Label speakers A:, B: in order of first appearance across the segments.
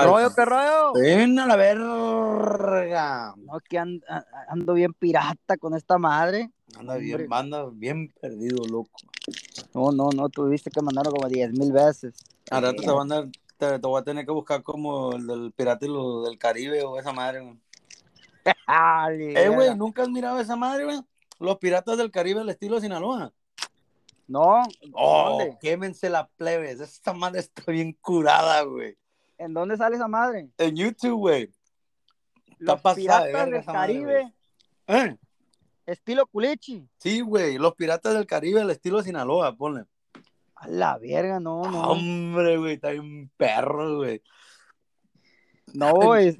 A: ¿Qué rollo, qué rollo?
B: Ven a la verga.
A: No, que and- ando bien pirata con esta madre.
B: Anda bien, anda bien perdido, loco.
A: No, no, no, tuviste que mandarlo como 10 mil veces.
B: Al rato te, van a, te, te voy a tener que buscar como el del Pirata y lo del Caribe o esa madre, güey.
A: Ay,
B: Eh, güey. ¿nunca has mirado esa madre, güey? Los Piratas del Caribe al estilo Sinaloa.
A: No,
B: Oh,
A: ¿dónde?
B: quémense la plebes. Esta madre está bien curada, güey.
A: ¿En dónde sale esa madre?
B: En YouTube, güey. Está
A: Los
B: pasada
A: piratas del
B: madre,
A: Caribe,
B: ¿Eh?
A: estilo culichi.
B: Sí, güey. Los Piratas del Caribe al estilo Sinaloa, ponle.
A: A la verga, no, no.
B: Hombre, güey, está bien perro, güey.
A: No, es.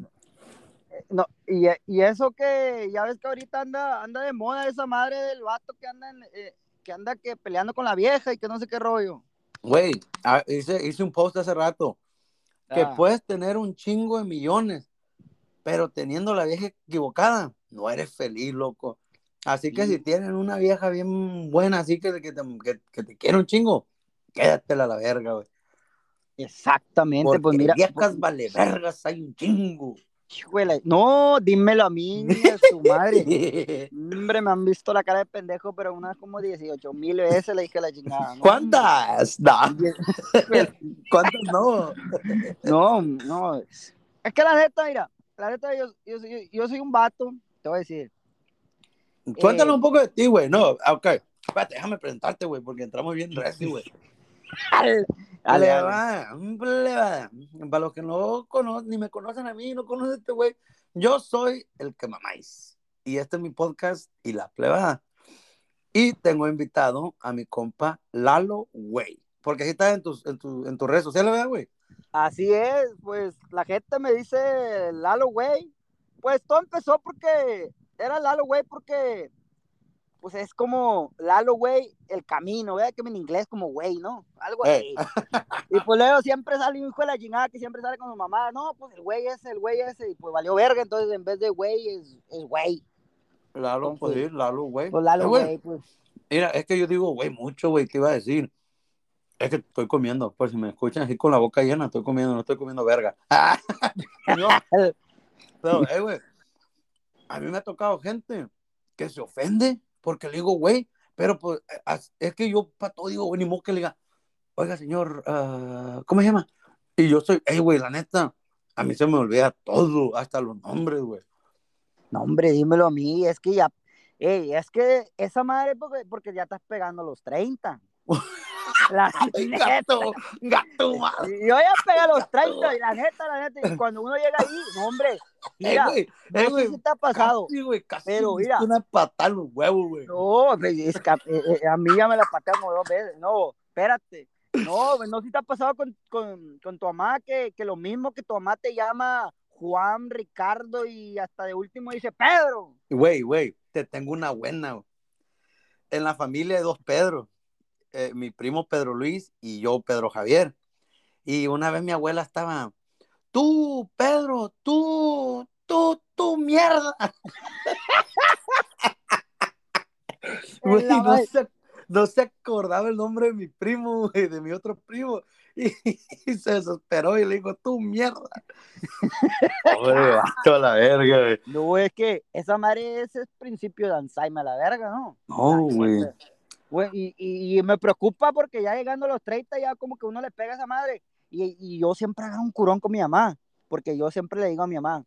A: No, y, y eso que ya ves que ahorita anda, anda de moda esa madre del vato que anda en, eh, que anda que peleando con la vieja y que no sé qué rollo.
B: Güey, ah, hice, hice un post hace rato que
A: Ah.
B: puedes tener un chingo de millones, pero teniendo la vieja equivocada, no eres feliz, loco. Así que
A: Sí.
B: si tienen una vieja bien buena, así que, que, te, que, que te quiere un chingo, quédatela a la verga, güey.
A: Exactamente,
B: Porque
A: pues mira.
B: viejas vale vergas, hay un chingo.
A: Hijuela, No, dímelo a mí, niña, su madre. Hombre, me han visto la cara de pendejo, pero unas como 18 mil veces le dije la chingada. ¿no?
B: ¿Cuántas? No. ¿Cuántas no?
A: No, no. Es que la neta, mira, la neta, yo, yo, soy- yo soy un vato, te voy a decir.
B: Cuéntanos
A: Eh.
B: un poco de ti, güey. No, ok. Espérate, déjame presentarte, güey, porque entramos bien recio, güey.
A: Dale, dale.
B: Pleba, un pleba. Para los que no conocen, ni me conocen a mí, no conocen a este güey, yo soy el que mamáis. Y este es mi podcast y la pleba. Y tengo invitado a mi compa Lalo, güey. Porque así está en tus, en, tu- en tus redes sociales, ¿verdad, güey?
A: Así es, pues la gente me dice Lalo, güey. Pues todo empezó porque era Lalo, güey, porque pues es como Lalo, güey, el camino, ¿verdad? Que en inglés como güey, ¿no? Algo
B: Eh.
A: así. Y pues luego siempre sale un hijo de la chingada que siempre sale con su mamá, no, pues el güey ese, el güey ese, y pues valió verga, entonces en vez de güey es, es güey.
B: Lalo, pues sí, Lalo, güey.
A: Pues
B: Eh,
A: Lalo,
B: güey,
A: güey, pues.
B: Mira, es que yo digo, güey, mucho, güey, ¿qué iba a decir? Es que estoy comiendo, pues si me escuchan así con la boca llena, estoy comiendo, no estoy comiendo verga. no, pero, eh, güey, a mí me ha tocado gente que se ofende porque le digo, güey, pero pues eh, es que yo para todo digo, güey, ni modo que le diga, oiga, señor, ah, ¿cómo se llama? Y yo soy, hey, güey, la neta, a mí se me olvida todo, hasta los nombres, güey.
A: No, hombre, dímelo a mí, es que ya, ey, es que esa madre, porque, porque ya estás pegando los 30. La
B: gato, gato, madre.
A: Yo ya pegué a los 30 y la neta, la neta, y cuando uno llega ahí, no, hombre,
B: Eh,
A: mira,
B: eh,
A: no sé
B: güey,
A: si ha pasado,
B: Casi, güey, casi
A: pero mira.
B: una patada los huevos, güey.
A: no, es que, eh, eh, a mí ya me la patean como dos veces, no, espérate, no, no sé si te ha pasado con, con, con tu mamá, que, que lo mismo que tu mamá te llama Juan, Ricardo y hasta de último dice Pedro.
B: Güey, güey, te tengo una buena. güey. En la familia hay dos Pedro. Eh, mi primo Pedro Luis y yo Pedro Javier. Y una vez mi abuela estaba, tú, Pedro, tú, tú, tú, mierda. Güey, no se, no se acordaba el nombre de mi primo, güey, de mi otro primo. Y, se desesperó y le dijo, tú, mierda. Pobre vato a la verga, güey.
A: No, es que esa madre ese es principio de Alzheimer, la verga, ¿no?
B: No, güey.
A: Y, y, y me preocupa porque ya llegando a los 30 ya como que uno le pega a esa madre. Y, y yo siempre hago un curón con mi mamá, porque yo siempre le digo a mi mamá,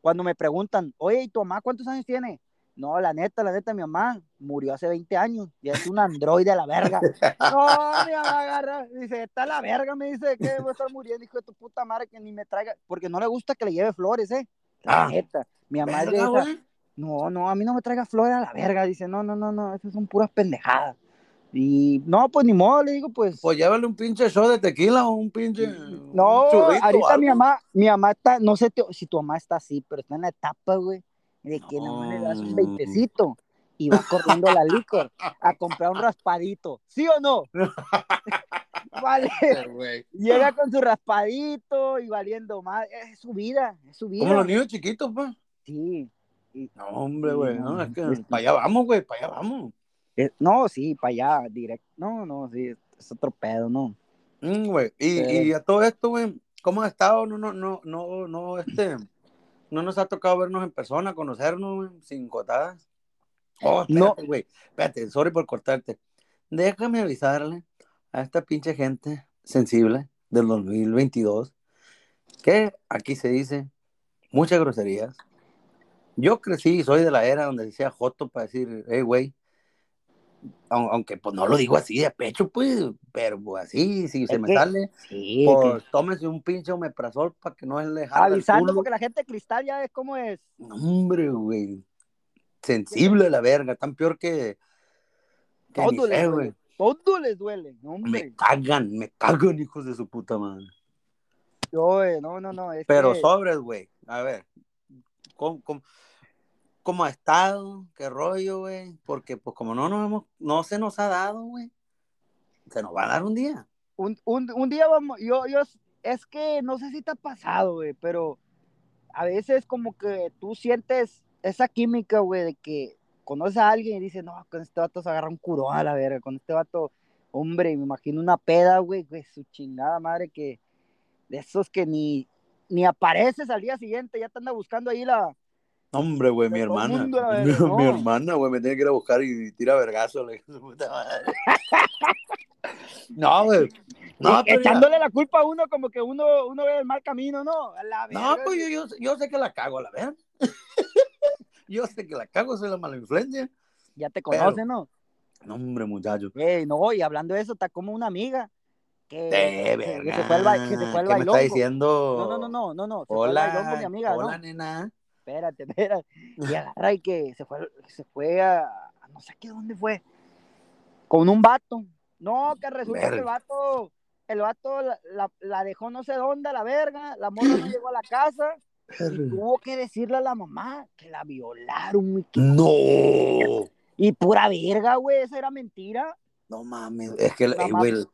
A: cuando me preguntan, oye, ¿y tu mamá cuántos años tiene? No, la neta, la neta, mi mamá murió hace 20 años y es un androide a la verga. No, mi mamá agarra, dice, está a la verga, me dice que voy a estar muriendo, hijo de tu puta madre, que ni me traiga, porque no le gusta que le lleve flores, ¿eh? La
B: Ah.
A: neta, mi mamá es de
B: Verga,
A: esa- no, no, a mí no me traiga flores a la verga. Dice, no, no, no, no, esas son puras pendejadas. Y no, pues ni modo, le digo, pues.
B: Pues llévale un pinche show de tequila o un pinche.
A: no,
B: un churrito,
A: ahorita mi mamá, mi mamá está, no sé te- si tu mamá está así, pero está en la etapa, güey, de que no. le das un
B: No.
A: veintecito y va corriendo la licor a comprar un raspadito. ¿Sí o no? vale.
B: güey.
A: Llega con su raspadito y valiendo más. Es su vida, es su vida.
B: Como los niños chiquitos, pues.
A: Sí.
B: No, hombre, güey. No, es que
A: Este-
B: para allá vamos, güey, para allá vamos.
A: Eh, no, sí, para allá, directo. No, no, sí, es otro pedo, ¿no?
B: Mm, güey. Y, y a todo esto, güey, ¿Cómo has estado? No, no, no, no, no, este, no nos ha tocado vernos en persona, conocernos, sin cotadas. Oh,
A: No.
B: espérate, güey. Espérate, sorry por cortarte. Déjame avisarle a esta pinche gente sensible del 2022 que aquí se dice muchas groserías. Yo crecí y soy de la era donde decía Joto para decir, hey, güey. Aun- Aunque pues no lo digo así de pecho, pues, pero pues, así, si se
A: Es
B: me
A: que-
B: sale,
A: Sí,
B: pues tómese un pinche omeprazol para que no se le
A: que-
B: jale el
A: avisando porque la gente de cristal ya es como es.
B: No, Hombre, güey. Sensible la verga, tan peor que. que
A: Todo les
B: güey.
A: duele. Todo les duele.
B: Me
A: Hombre.
B: cagan, me cagan, hijos de su puta madre.
A: Yo, eh, no, no, no. Es
B: Pero
A: que-
B: sobres, güey. A ver. ¿Cómo, cómo, cómo ha estado? ¿Qué rollo, güey? Porque, pues, como no nos hemos, no se nos ha dado, güey. Se nos va a dar un día.
A: un, un, un día vamos, yo, yo, es que no sé si te ha pasado, güey, pero a veces como que tú sientes esa química, güey, de que conoces a alguien y dices, no, con este vato se agarra un curón a la verga, con este vato, hombre, me imagino una peda, güey, güey, su chingada madre que, de esos que ni, ni apareces al día siguiente, ya te anda buscando ahí la,
B: Hombre, güey, mi hermana. mi, hermana, güey, me tiene que ir a buscar y tira vergazo, puta madre. no, güey. No,
A: y
B: pero
A: echándole la culpa a uno como que uno, uno ve el mal camino, ¿no? La
B: No, pues yo, yo, yo sé que la cago, a la verga. yo sé que la cago, soy la mala influencia.
A: ya te conocen, ¿no?
B: No, hombre, muchacho.
A: No, y hablando de eso, está como una amiga que,
B: De
A: que-
B: verga.
A: que se fue al, que se fue al
B: ¿Qué me está diciendo?
A: No, no, no, no, no, no, bailongo, mi
B: Hola,
A: amiga,
B: hola,
A: ¿no?
B: nena.
A: Espérate, espérate. Y agarra y que se fue, se fue a, a no sé qué dónde fue, con un vato. No, que resulta que el vato, el vato la, la- la dejó no sé dónde a la verga, la morra no llegó a la casa y tuvo que decirle a la mamá que la violaron, que-
B: No,
A: Y pura verga, güey, esa era mentira.
B: no mames. Es que, eh, güey. Eh,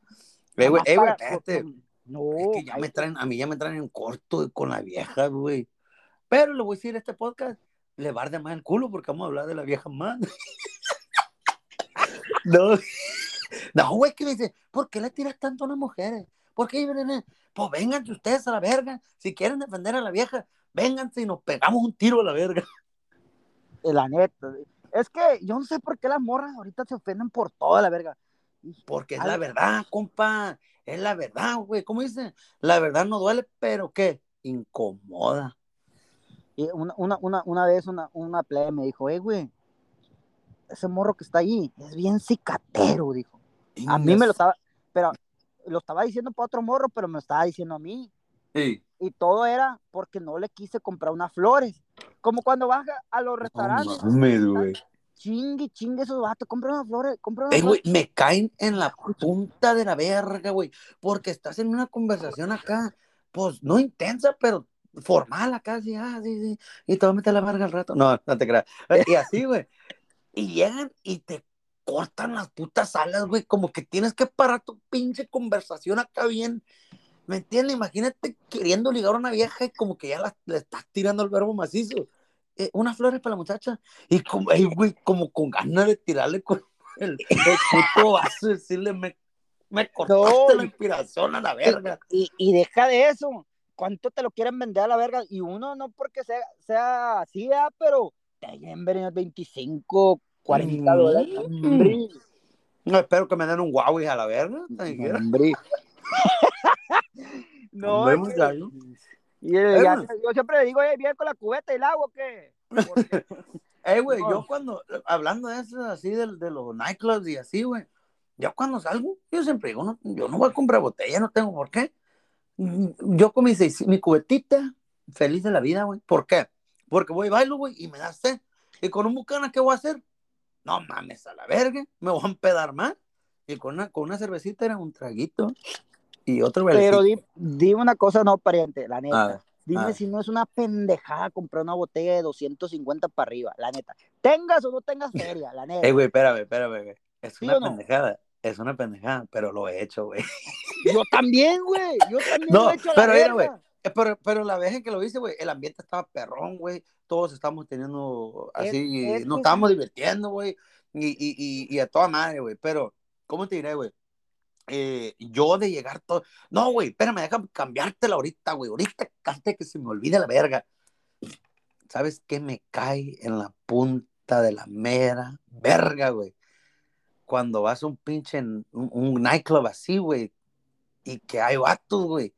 A: Nada
B: güey, eh, güey, espérate.
A: No,
B: Es que ya me traen, a mí ya me traen en corto con la vieja, güey. Pero le voy a decir este podcast, le arder más el culo porque vamos a hablar de la vieja más. no, no, güey, que me dice, ¿por qué le tiras tanto a las mujeres? ¿Por qué? Pues vénganse ustedes a la verga. Si quieren defender a la vieja, vénganse y nos pegamos un tiro a la verga.
A: Eh, La neta. Es que yo no sé por qué las morras ahorita se ofenden por toda la verga.
B: Porque es
A: Ay.
B: la verdad, compa. Es la verdad, güey. ¿Cómo dice? La verdad no duele, pero ¿qué? Incomoda.
A: Y una, una, una, una vez una, una plebe me dijo, eh, güey, ese morro que está ahí es bien cicatero, dijo. A mí me lo estaba, pero lo estaba diciendo para otro morro, pero me lo estaba diciendo a mí.
B: Sí.
A: Y todo era porque no le quise comprar unas flores. Como cuando vas a los
B: No
A: restaurantes,
B: mames, güey.
A: chingue, chingue esos vatos, compra unas flores, compra unas
B: Ey, güey,
A: flores.
B: me caen en la punta de la verga, güey. Porque estás en una conversación acá, pues no intensa, pero formal acá, sí, ah, sí, sí. Y te voy a meter la verga al rato. No, no te creas. Y así, güey. Y llegan y te cortan las putas alas, güey. Como que tienes que parar tu pinche conversación acá bien. ¿Me entiendes? Imagínate queriendo ligar a una vieja y como que ya la- le estás tirando el verbo macizo. Eh, unas flores para la muchacha. Y como, ey, güey, como con ganas de tirarle con el, el puto vaso y decirle, me, me cortaste
A: No,
B: la inspiración a la verga.
A: Y, y deja de eso. ¿Cuánto te lo quieren vender a la verga? Y uno no porque sea, sea así, ¿verdad? pero te quieren vender 25, 40
B: Mm.
A: dólares. Hombre,
B: No espero que me den un Huawei a la verga.
A: hombre. no,
B: Hombre,
A: es que-
B: muchacho.
A: y, eh, ya-
B: bueno.
A: yo siempre le digo, "Oye, ¿bien con la cubeta y el agua qué? Porque-
B: Ey, güey,
A: No.
B: yo cuando, hablando de eso, así de, de los nightclubs y así, güey, yo cuando salgo, yo siempre digo, no, yo no voy a comprar botella, no tengo por qué. Yo con mi, seis- mi cubetita, feliz de la vida, güey. ¿Por qué? Porque voy y bailo, güey, y me da sed. Y con un bucana, ¿qué voy a hacer? No mames, a la verga, me voy a empedar más. Y con una, con una cervecita era un traguito y otro
A: pero di, una cosa, no, pariente, la neta.
B: ver,
A: Dime si no es una pendejada comprar una botella de 250 para arriba, la neta. Tengas o no tengas feria, la neta.
B: Ey, güey, espérame, espérame, güey. Es
A: ¿Sí
B: una
A: no?
B: pendejada, es una pendejada, pero lo he hecho, güey.
A: Yo también, güey. Yo también
B: No,
A: lo he hecho la
B: pero mira,
A: verga.
B: güey, Eh, Pero, pero la vez en que lo hice, güey, el ambiente estaba perrón, güey. Todos estábamos teniendo
A: Es-
B: así,
A: es
B: nos
A: que
B: estábamos divirtiendo, güey. Y, y, y, y a toda madre, güey. Pero, ¿cómo te diré, güey? eh, yo de llegar todo. No, güey, espérame, déjame cambiártela ahorita, güey. Ahorita cante que se me olvide la verga. ¿Sabes qué me cae en la punta de la mera verga, güey? Cuando vas a un pinche un, un nightclub así, güey, y que hay vatos, güey,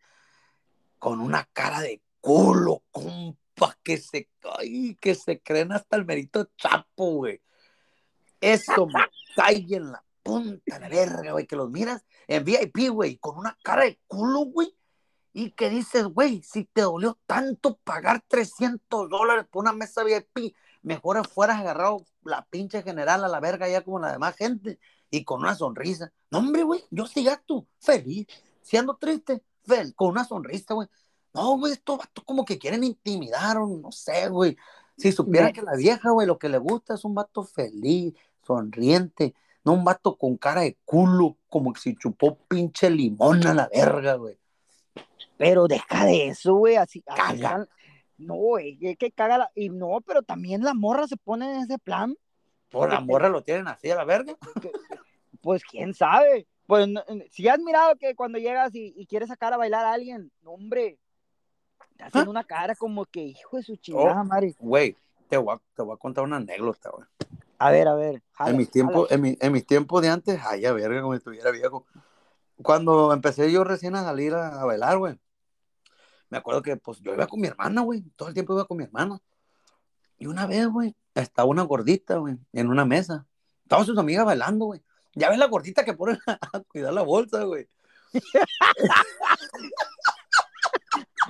B: con una cara de culo, compa, que se, ay, que se creen hasta el merito chapo, güey. Eso me cae en la punta de la verga, güey, que los miras en VIP, güey, con una cara de culo, güey, y que dices, güey, si te dolió tanto pagar 300 dólares por una mesa VIP, mejor fueras agarrado la pinche general a la verga ya como la demás gente y con una sonrisa. No, hombre, güey, yo sí gato, feliz, siendo triste, fel, con una sonrisa, güey. No, güey, estos vatos como que quieren intimidar o no sé, güey. Si supiera que la vieja, güey, lo que le gusta es un vato feliz, sonriente, no un vato con cara de culo, como que si chupó pinche limón a la verga, güey.
A: Pero deja de eso, güey, así.
B: Caga.
A: No, güey, es que caga la... Y no, pero también la morra se pone en ese plan.
B: Por la morra lo tienen así a la verga.
A: Pues quién sabe. Pues si has mirado que cuando llegas y, y, quieres sacar a bailar a alguien, no, hombre, te hacen ¿Ah? una cara como que hijo de su chingada,
B: oh,
A: madre.
B: Güey, te, voy a, te voy a contar una anécdota, güey.
A: A ver, a ver.
B: Jala, en, mis tiempos, en, mi, en, mis tiempos de antes, ay, a verga, como si estuviera viejo. Cuando empecé yo recién a salir a, a bailar, güey, me acuerdo que pues yo iba con mi hermana, güey, todo el tiempo iba con mi hermana. Y una vez, güey, estaba una gordita, güey, en una mesa. Estaban sus amigas bailando, güey. Ya ves la gordita que pone a cuidar la bolsa, güey.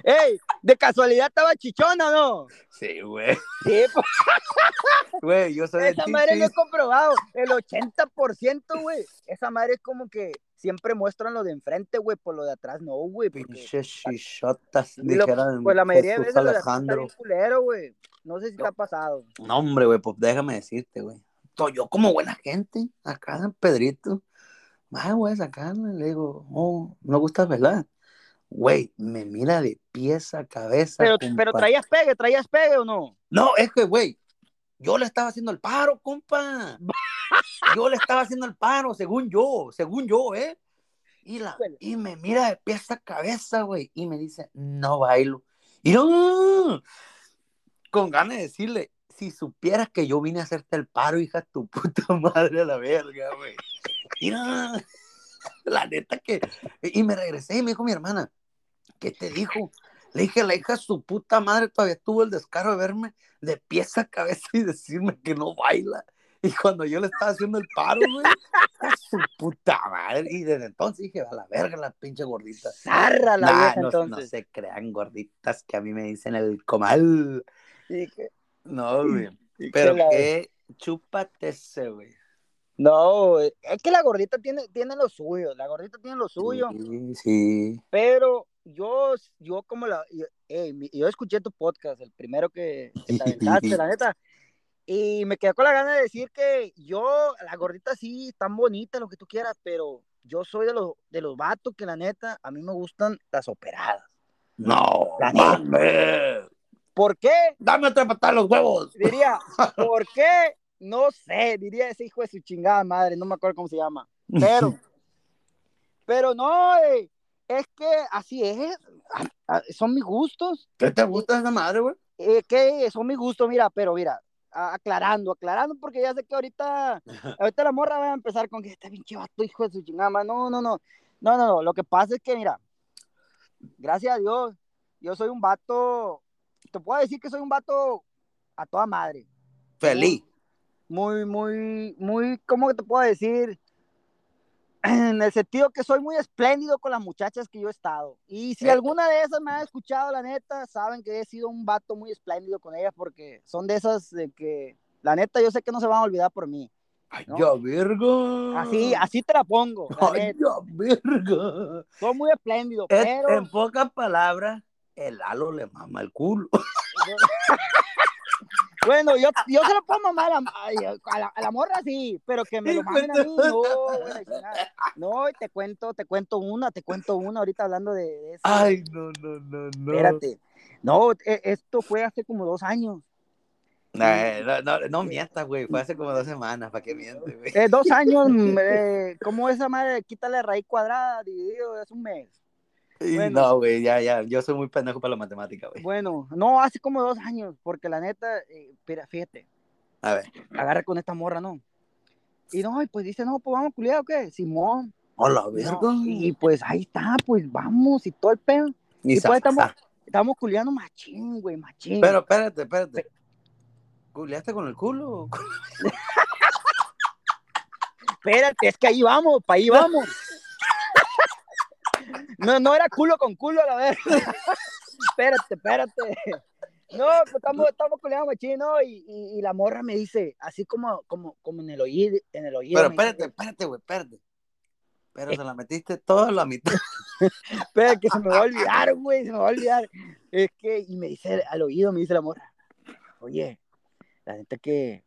A: ¡Ey! ¿De casualidad estaba chichona o no?
B: Sí, güey.
A: Sí, pues.
B: Güey, yo soy
A: Esa madre lo he comprobado. El 80%, güey. Esa madre es como que siempre muestran lo de enfrente, güey, por lo de atrás no, güey.
B: Pinches chichotas,
A: dijeran. Pues la mayoría de veces Alejandro. lo de culero, güey. No sé si te ha pasado.
B: No, hombre, güey, pues déjame decirte, güey. Yo como buena gente, acá en Pedrito, ah, güey, sacarle, le digo, oh, no gustas, ¿verdad? Güey, me mira de pies a cabeza.
A: Pero, pero traías pegue, traías pegue o no?
B: No, es que, güey, yo le estaba haciendo el paro, compa. Yo le estaba haciendo el paro, según yo, según yo, ¿eh? Y, la, y me mira de pies a cabeza, güey, y me dice, no bailo. Y no, con ganas de decirle, si supieras que yo vine a hacerte el paro, hija, tu puta madre a la verga, güey. Y no, la neta que... Y me regresé y me dijo mi hermana, ¿qué te dijo? Le dije, la hija su puta madre todavía tuvo el descaro de verme de pies a cabeza y decirme que no baila. Y cuando yo le estaba haciendo el paro, güey, su puta madre. Y desde entonces dije, a la verga la pinche gordita.
A: Zarra la
B: nah,
A: vieja,
B: no,
A: entonces.
B: no se crean gorditas que a mí me dicen el comal.
A: Y que-
B: No, güey. Pero
A: que la-
B: qué chúpate ese, güey.
A: No, es que la gordita tiene, tiene lo suyo, la gordita tiene lo suyo,
B: Sí, sí.
A: pero yo, yo como la, yo escuché tu podcast, el primero que, que te aventaste, la neta, y me quedé con la gana de decir que yo, la gordita sí, tan bonita, lo que tú quieras, pero yo soy de los, de los vatos que la neta, a mí me gustan las operadas.
B: No,
A: La neta. ¿Por qué?
B: Dame otra patada los huevos.
A: Diría, ¿por qué? No sé, diría ese hijo de su chingada madre, no me acuerdo cómo se llama. Pero, pero no, eh, es que así es, son mis gustos,
B: ¿Qué te gusta esa madre, güey?
A: eh, que son mis gustos, mira, pero mira, a- aclarando, aclarando, porque ya sé que ahorita, ahorita la morra va a empezar con que este pinche vato, hijo de su chingada madre. No, no, no, no, no, no, lo que pasa es que, mira, gracias a Dios, yo soy un vato, te puedo decir que soy un vato a toda madre
B: Feliz.
A: muy, muy, muy, ¿cómo te puedo decir? En el sentido que soy muy espléndido con las muchachas que yo he estado. Y si
B: Eh.
A: alguna de esas me ha escuchado, la neta, saben que he sido un vato muy espléndido con ellas porque son de esas de que, la neta, yo sé que no se van a olvidar por mí.
B: Ay,
A: No.
B: ya, verga.
A: Así, así te la pongo. la
B: Ay, ya, verga.
A: Soy muy espléndido,
B: Es-
A: pero...
B: En pocas palabras, el halo le mama el culo.
A: Bueno, yo, yo se lo puedo mamar a, a, la, a la morra, sí, pero que me lo mamen a mí, no. No, y te cuento, te cuento una, te cuento una ahorita hablando de, de eso.
B: Ay, no, no, no, no.
A: Espérate. No, e- esto fue hace como dos años.
B: No, no, no, no mientas, güey. Fue hace como dos semanas. ¿Para qué mientes, güey?
A: Eh, dos años, eh, ¿cómo esa madre? Quítale raíz cuadrada, dividido, es un mes.
B: Y
A: bueno.
B: No, güey, ya, ya. Yo soy muy pendejo para la matemática, güey.
A: Bueno, no, hace como dos años, porque la neta, eh, espera, fíjate,
B: A ver.
A: agarra con esta morra, ¿no? Y no, y pues dice, no, pues vamos culiar o qué, Simón.
B: Hola,
A: No,
B: verga.
A: y pues ahí está, pues vamos, y todo el pedo. Y
B: sa-
A: pues estamos,
B: sa-
A: estamos culiando machín, güey, machín.
B: Pero espérate, espérate. ¿Culeaste con el culo?
A: Espérate, es que ahí vamos, para ahí vamos. No, no era culo con culo, la verdad. espérate, espérate. No, pues estamos, estamos culiando machín, ¿no? Y, y, y la morra me dice, así como, como, como en el oído, en el oído.
B: Pero
A: dice,
B: espérate, espérate, güey, espérate. Pero se la metiste toda a la mitad.
A: Espera, que se me va a olvidar, güey, se me va a olvidar. Es que, y me dice al oído, me dice la morra, oye, la neta que,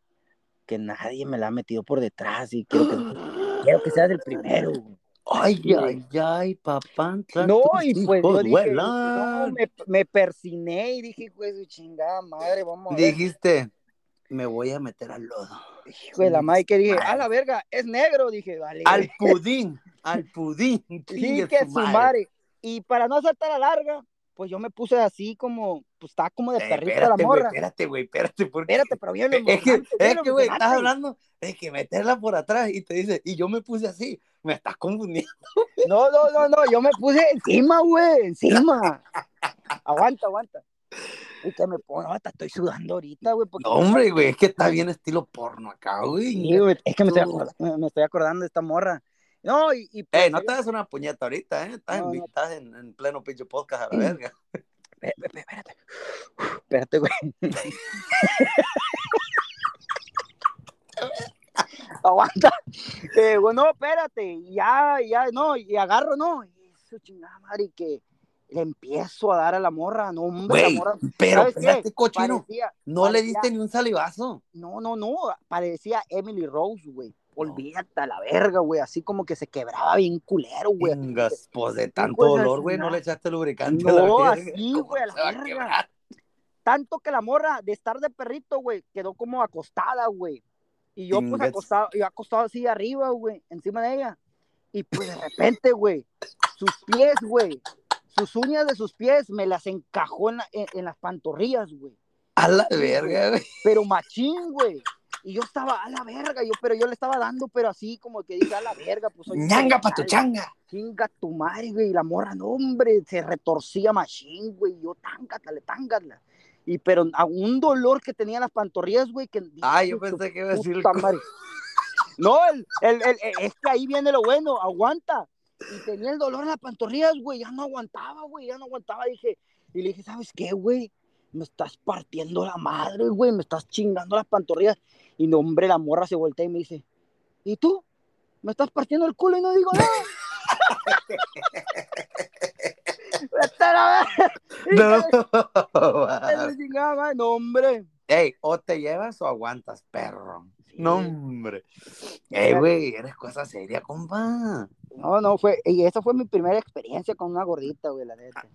A: que nadie me la ha metido por detrás y quiero que, quiero que seas el primero, güey.
B: Ay, ay, ay, papá.
A: No, y pues yo dije, no, me, me persiné y dije, pues chingada madre, vamos a ver.
B: Dijiste, me voy a meter al lodo.
A: Hijo de la madre que dije, a la verga, es negro, dije, vale.
B: Al pudín, al pudín.
A: sí,
B: chingue
A: que
B: su madre.
A: madre. Y para no saltar a larga, pues yo me puse así como, pues estaba como de
B: Eh,
A: perrito la
B: espérate, güey,
A: morra.
B: espérate, güey, espérate. Porque...
A: Espérate, pero bien
B: Es que, es que, güey, estás hablando de que meterla por atrás y te dice, y yo me puse así, me estás confundiendo.
A: No, no, no, no, yo me puse encima, güey, encima. aguanta, aguanta. Y que me pongo, hasta estoy sudando ahorita, güey, porque...
B: No, hombre, güey, es que está bien estilo porno acá, güey.
A: Sí, güey, es que me estoy, acordando, me estoy acordando de esta morra. No, y... y pues,
B: Ey, no te das una puñeta ahorita, ¿eh? Estás,
A: No,
B: en,
A: no.
B: estás en, en pleno pinche podcast a la verga.
A: Espé- espé- Espérate. Espérate, güey. Aguanta. Eh, bueno, espérate. Ya, ya, no, y agarro, no. Y eso chingada madre, y que le empiezo a dar a la morra. No, hombre, la
B: Güey,
A: morra.
B: pero espérate, cochino,
A: Parecía,
B: no le diste ni un salivazo.
A: No, no, no. Parecía Emily Rose, güey. Olvídate a la verga, güey. Así como que se quebraba bien culero, güey.
B: pues de tanto dolor, güey, no le echaste lubricante
A: No,
B: a la verga.
A: así,
B: ¿Cómo
A: güey, a la
B: a
A: verga. Tanto que la morra, de estar de perrito, güey, quedó como acostada, güey. Y yo, pues, acostado, yo acostado así arriba, güey, encima de ella. Y pues, de repente, güey, sus pies, güey, sus uñas de sus pies me las encajó en, la- en- en las pantorrillas, güey.
B: A la verga, güey.
A: Pero machín, güey. Y yo estaba a la verga, yo, pero yo le estaba dando, pero así como que dije, a la verga, pues soy
B: Ñanga pa' tu changa.
A: Chinga tu madre, güey. Y la morra, no, hombre, se retorcía machín, güey. Yo, tángatale, tángala. Y pero a un dolor que tenía en las pantorrillas, güey, que.
B: Ah, yo pensé que iba a decir.
A: No, el, el, el- el- es que ahí viene lo bueno, aguanta. Y tenía el dolor en las pantorrillas, güey. Ya no aguantaba, güey, ya no aguantaba. Dije, y le dije, ¿sabes qué, güey? Me estás partiendo la madre, güey. Me estás chingando las pantorrillas. Y no, hombre, la morra se voltea y me dice, ¿y tú? ¿Me estás partiendo el culo y no digo nada? La.
B: No.
A: No, hombre.
B: Ey, o te llevas o aguantas, perro.
A: Sí.
B: No, hombre. Ey, güey, eres cosa seria, compa.
A: No, no, fue. Y esa fue mi primera experiencia con una gordita, güey, la neta.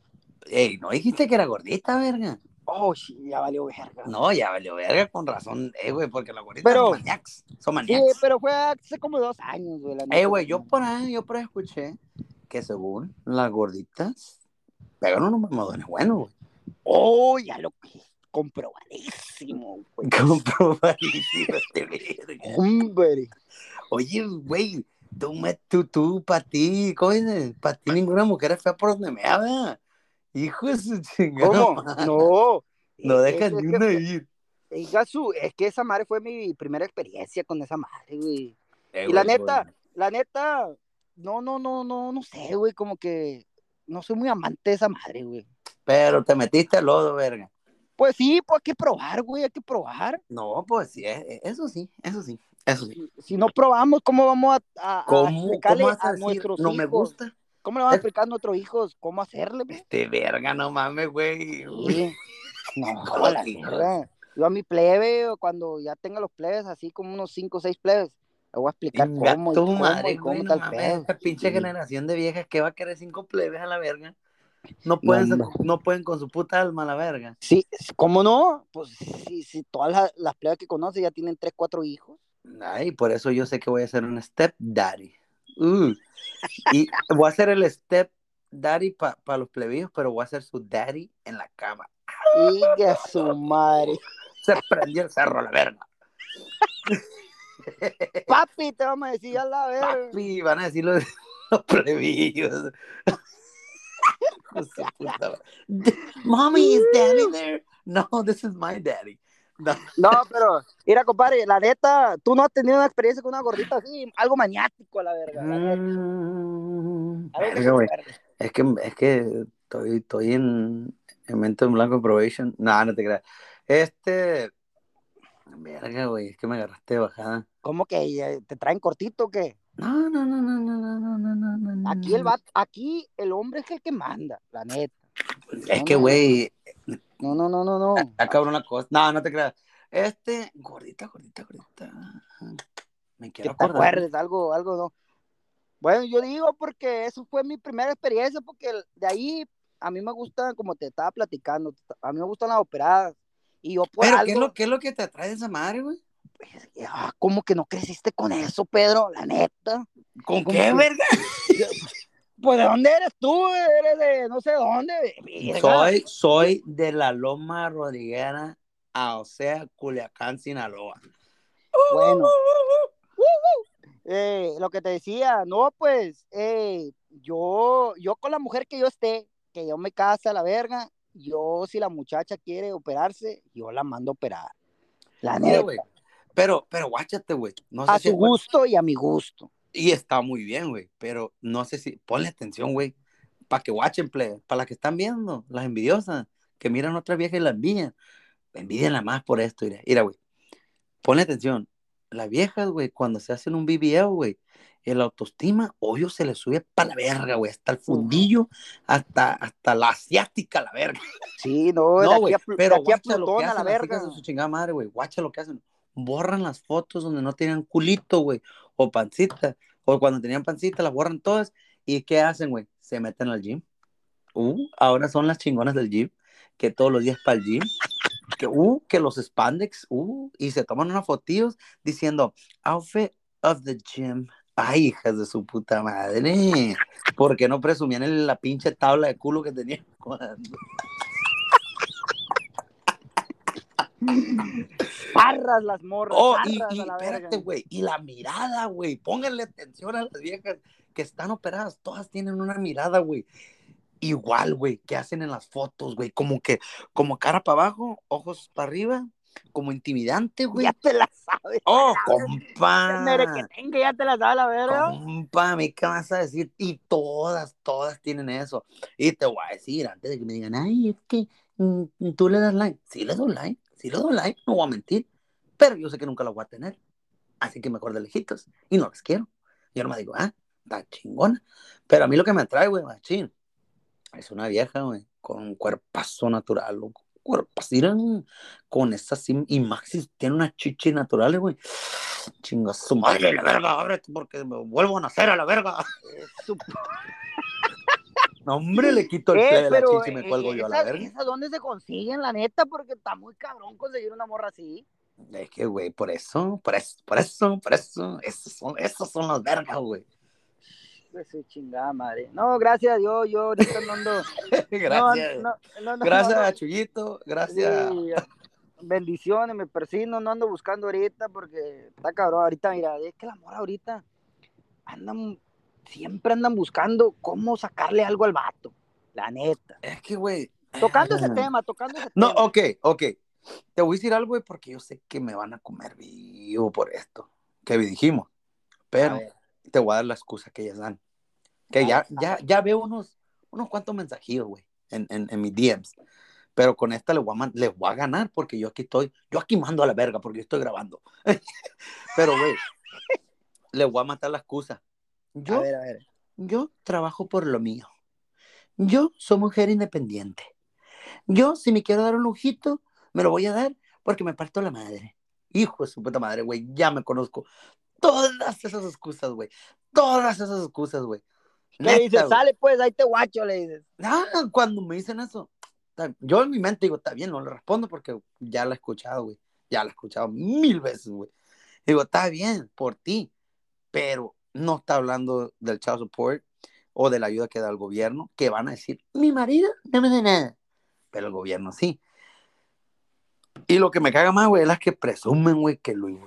B: Ey, ¿no dijiste que era gordita, verga?
A: Oh, sí, ya valió verga.
B: No, ya valió verga con razón. Ey, güey, porque las gorditas
A: Pero-
B: son maniacs. Son
A: Sí, pero fue hace como dos años, güey. la neta.
B: Ey, güey, yo por ahí, yo por ahí escuché que según las gorditas pegan unos mamodones buenos, güey.
A: Oh, ya lo comprobadísimo, güey.
B: Comprobadísimo este verga.
A: Hombre.
B: Oye, güey, tú, me, tú, tú, para ti, ¿cómo dices? Para ti ninguna mujer es fea por donde me habla. Hijo de su chingada.
A: ¿Cómo? No.
B: No dejas ni una ir.
A: Diga su, es que esa madre fue mi primera experiencia con esa madre, güey.
B: Eh,
A: Y la neta,
B: güey.
A: la neta, no, no, no, no, no sé, güey, como que no soy muy amante de esa madre, güey.
B: Pero te metiste al lodo, verga.
A: Pues sí, pues hay que probar, güey, hay que probar.
B: No, pues sí, eh, eh, eso sí, eso sí, eso sí.
A: Si, si no probamos, ¿cómo vamos a, a- a
B: ¿Cómo,
A: explicarle
B: cómo a decir,
A: nuestros
B: no
A: hijos?
B: me gusta?
A: ¿Cómo le vamos a explicar a nuestros hijos cómo hacerle, güey?
B: Este verga, no mames, güey.
A: Sí. No, verga. Yo a mi plebe, cuando ya tenga los plebes, así como unos 5 o 6 plebes, le voy a explicar
B: Venga,
A: cómo
B: tu
A: cómo
B: madre,
A: cómo
B: no
A: tal pedo.
B: esta pinche
A: Sí.
B: generación de viejas que va a querer cinco plebes a la verga. No pueden,
A: No,
B: no, pueden con su puta alma, la verga.
A: Sí, ¿cómo no? Pues sí, sí, todas las, las plebas que conoce ya tienen tres, cuatro hijos.
B: Ay, por eso yo sé que voy a ser un step daddy. Uh. Y voy a ser el step daddy para los plebeyos, pero voy a ser su daddy en la cama.
A: Y que su madre.
B: Se prendió el cerro, la verga.
A: Papi, te vamos a decir a la verga.
B: Papi, van a decir los, los madre. Mommy, is daddy there? No, this is my daddy. No.
A: No, pero, mira, compadre, la neta, tú no has tenido una experiencia con una gordita así, algo maniático, la verga. la.
B: Mm, verga. Es que, es que estoy, estoy en, en mente en blanco probation. No, no te creas. Este. Verga, güey, es que me agarraste de bajada.
A: ¿Cómo que eh, te traen cortito o qué?
B: No, no, no, no, no, no, no, no, no, no.
A: Aquí el vato, aquí el hombre es el que manda, la neta.
B: Es
A: No,
B: que, güey,
A: No, no, no, no, no.
B: está cabrón la cosa. No, no te creas. Este, gordita, gordita, gordita. Me
A: Que
B: quiero
A: te
B: acordar.
A: acuerdes, algo, algo no. Bueno, yo digo porque eso fue mi primera experiencia, porque de ahí a mí me gustan, como te estaba platicando, a mí me gustan las operadas. Y yo por
B: Pero,
A: algo,
B: ¿qué es, lo, ¿qué es lo que te atrae de esa madre, güey?
A: ah, ¿cómo que no creciste con eso, Pedro? La neta.
B: ¿Con
A: ¿Cómo
B: qué,
A: que-
B: verga?
A: Pues, ¿de dónde eres tú? Eres de no sé dónde. verga.
B: Soy, soy de la Loma Rodriguera, a, o sea, Culiacán, Sinaloa.
A: Bueno, eh, lo que te decía, no, pues, eh, yo, yo con la mujer que yo esté, que yo me casa a la verga, yo si la muchacha quiere operarse, yo la mando a operar. La neta,
B: güey. Pero, pero guáchate, güey. No sé
A: a
B: si
A: su gusto y a mi gusto.
B: Y está muy bien, güey. Pero no sé si. Ponle atención, güey. Para que watchen, play. Para las que están viendo, las envidiosas, que miran a otra vieja y la envidian. Envidianla más por esto. Mira, güey. Ponle atención. Las viejas, güey, cuando se hacen un BBL, güey, el autoestima, obvio, se le sube para la verga, güey. Hasta el fundillo, hasta, hasta la asiática, la verga.
A: Sí, no,
B: No,
A: aquí
B: güey,
A: Plu- de
B: pero
A: aquí a la
B: hacen las
A: verga.
B: su chingada madre, güey. Guacha lo que hacen. Borran las fotos donde no tenían culito, güey, o pancita. O cuando tenían pancita, las borran todas. ¿Y qué hacen, güey? Se meten al gym. Uh, ahora son las chingonas del gym, que todos los días para el gym. Que, uh, que los spandex, uh, y se toman unas fotillos diciendo, outfit of the gym. Ay, hijas de su puta madre. ¿Por qué no presumían en la pinche tabla de culo que tenían? cuando-
A: Parras las morras,
B: Oh, y, y espérate, güey. Y la mirada, güey. Pónganle atención a las viejas que están operadas. Todas tienen una mirada, güey. Igual, güey, que hacen en las fotos, güey. Como que, como cara para abajo, ojos para arriba, como intimidante, güey.
A: Ya te la sabes.
B: Oh, compa.
A: que tenga, ya te la sabes la verga.
B: Compa, ¿me qué vas a decir? Y todas, todas tienen eso. Y te voy a decir, antes de que me digan, ay, es que mm, tú le das like. Sí le doy like, sí le doy like, no voy a mentir. Pero yo sé que nunca lo voy a tener. Así que mejor de lejitos. Y no las quiero. Yo no me digo, ah, está chingona. Pero a mí lo que me atrae, güey, machín, es una vieja, güey, con un cuerpazo natural, loco. Cuerpas, miran, con esas y Maxi tiene unas chichis naturales, güey. Chinga su madre, la verga, ábrete porque me vuelvo a nacer a la verga. No, hombre, le quito el
A: Eh,
B: play de la chichi y me
A: eh,
B: cuelgo yo a la verga.
A: esas dónde se consiguen, la neta, porque está muy cabrón conseguir una morra así.
B: Es que, güey, por eso, por eso, por eso, por eso, esos son, esos son los vergas, güey.
A: De su chingada madre. No, gracias a Dios, yo ahorita no ando.
B: Gracias.
A: No, no, no, no,
B: gracias
A: no,
B: a Chuyito, gracias.
A: Sí, bendiciones, me persino, no ando buscando ahorita porque está cabrón. Ahorita, mira, es que la morra ahorita andan, siempre andan buscando cómo sacarle algo al vato. La neta.
B: Es que, güey.
A: Tocando ese tema, tocando ese
B: No,
A: tema.
B: ok, ok. Te voy a decir algo, güey, porque yo sé que me van a comer vivo por esto que dijimos. Pero. Te voy a dar la excusa que ellas dan. Que ya, ya, ya veo unos, unos cuantos mensajillos, güey, en, en, en mis DMs. Pero con esta les voy, a, les voy a ganar porque yo aquí estoy, yo aquí mando a la verga porque yo estoy grabando. Pero, güey, les voy a matar la excusa.
A: A
B: Yo,
A: ver, a ver.
B: yo trabajo por lo mío. Yo soy mujer independiente. Yo, si me quiero dar un lujito, me lo voy a dar porque me parto la madre. Hijo de su puta madre, güey, ya me conozco. Todas esas excusas, güey. Todas esas excusas, güey.
A: ¿Qué le dices?
B: güey.
A: Sale pues, ahí te guacho, le dices.
B: Ah, cuando me dicen eso, yo en mi mente digo, está bien, no le respondo porque ya la he escuchado, güey. Ya la he escuchado mil veces, güey. Digo, está bien, por ti, pero no está hablando del child support o de la ayuda que da el gobierno, que van a decir, mi marido no me da nada, pero el gobierno sí. Y lo que me caga más, güey, es las que presumen, güey, que Louis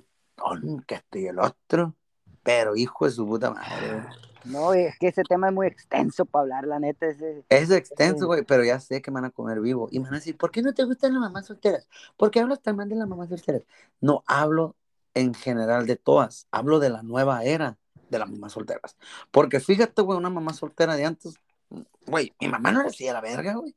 B: Que esto y el otro, pero hijo de su puta madre.
A: No, es que ese tema es muy extenso para hablar, la neta. Ese...
B: Es extenso, güey, pero ya sé que me van a comer vivo. Y me van a decir, ¿por qué no te gustan las mamás solteras? ¿Por qué hablas tan mal de las mamás solteras? No hablo en general de todas, hablo de la nueva era de las mamás solteras. Porque fíjate, güey, una mamá soltera de antes, güey, mi mamá no le hacía la verga, güey.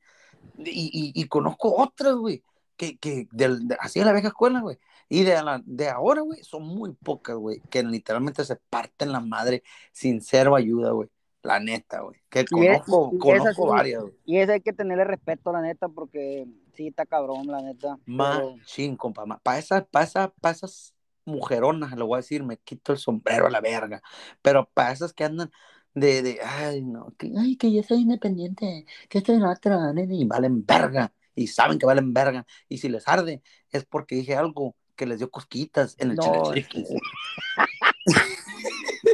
B: Y, y, y conozco otras, güey, que, que del- de, hacía la vieja escuela, güey. Y de, la, de ahora, güey, son muy pocas, güey, que literalmente se parten la madre sin cero ayuda, güey. La neta, güey. Que
A: Y
B: conozco,
A: es
B: conozco varias, güey.
A: Y ese hay que tenerle respeto, la neta, porque sí está cabrón, la neta.
B: Machín, compa. Para esas, pa esa, pa esas mujeronas, le voy a decir, me quito el sombrero a la verga. Pero para esas que andan de, de ay, no, que, ay, que yo soy independiente, que estoy en la otra, nene", y valen verga. Y saben que valen verga. Y si les arde, es porque dije algo que les dio cosquitas en el
A: No.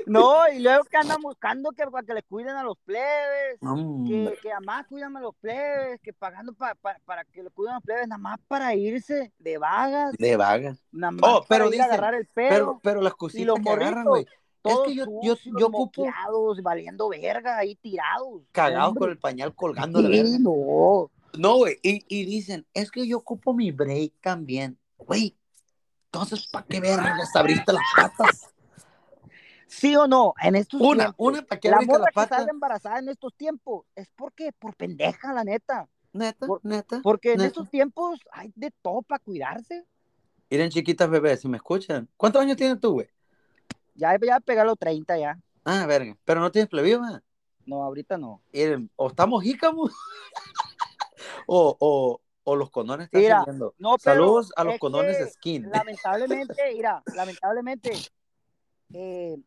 A: No, y luego que andan buscando que para que le cuiden a los plebes. que, que además cuidan a los plebes, que pagando pa- pa- para que le cuiden a los plebes, nada más para irse de vagas,
B: de vaga.
A: nada más
B: Oh,
A: para
B: pero
A: ir a
B: dicen,
A: agarrar el
B: Pero,
A: pedo.
B: pero las
A: y
B: cositas
A: los
B: que agarran, güey. Es
A: todos
B: que yo, yo, yo ocupo
A: valiendo verga, ahí tirados.
B: cagados
A: Hombre,
B: con el pañal colgando la
A: sí,
B: verga.
A: no.
B: No, güey, y, y dicen, es que yo ocupo mi break también. Güey, entonces, ¿para qué vergas abriste las patas?
A: ¿Sí o no? En estos
B: Una,
A: tiempos.
B: una, ¿para qué
A: la morra
B: las
A: que
B: patas?
A: sale embarazada en estos tiempos es porque, por pendeja, la neta.
B: Neta,
A: por-
B: neta.
A: Porque en estos tiempos hay de todo para cuidarse.
B: Miren, chiquitas bebés, si me escuchan. ¿Cuántos años tienes tú, güey?
A: Ya, ya pegar los 30 ya.
B: Ah, verga, pero no tienes ¿verdad?
A: No, ahorita no.
B: Miren, o estamos jícamos, o, o, o los condones están
A: Mira,
B: saliendo.
A: No, pero
B: Saludos a los
A: es
B: condones
A: que,
B: skin.
A: Lamentablemente, mira, lamentablemente, eh,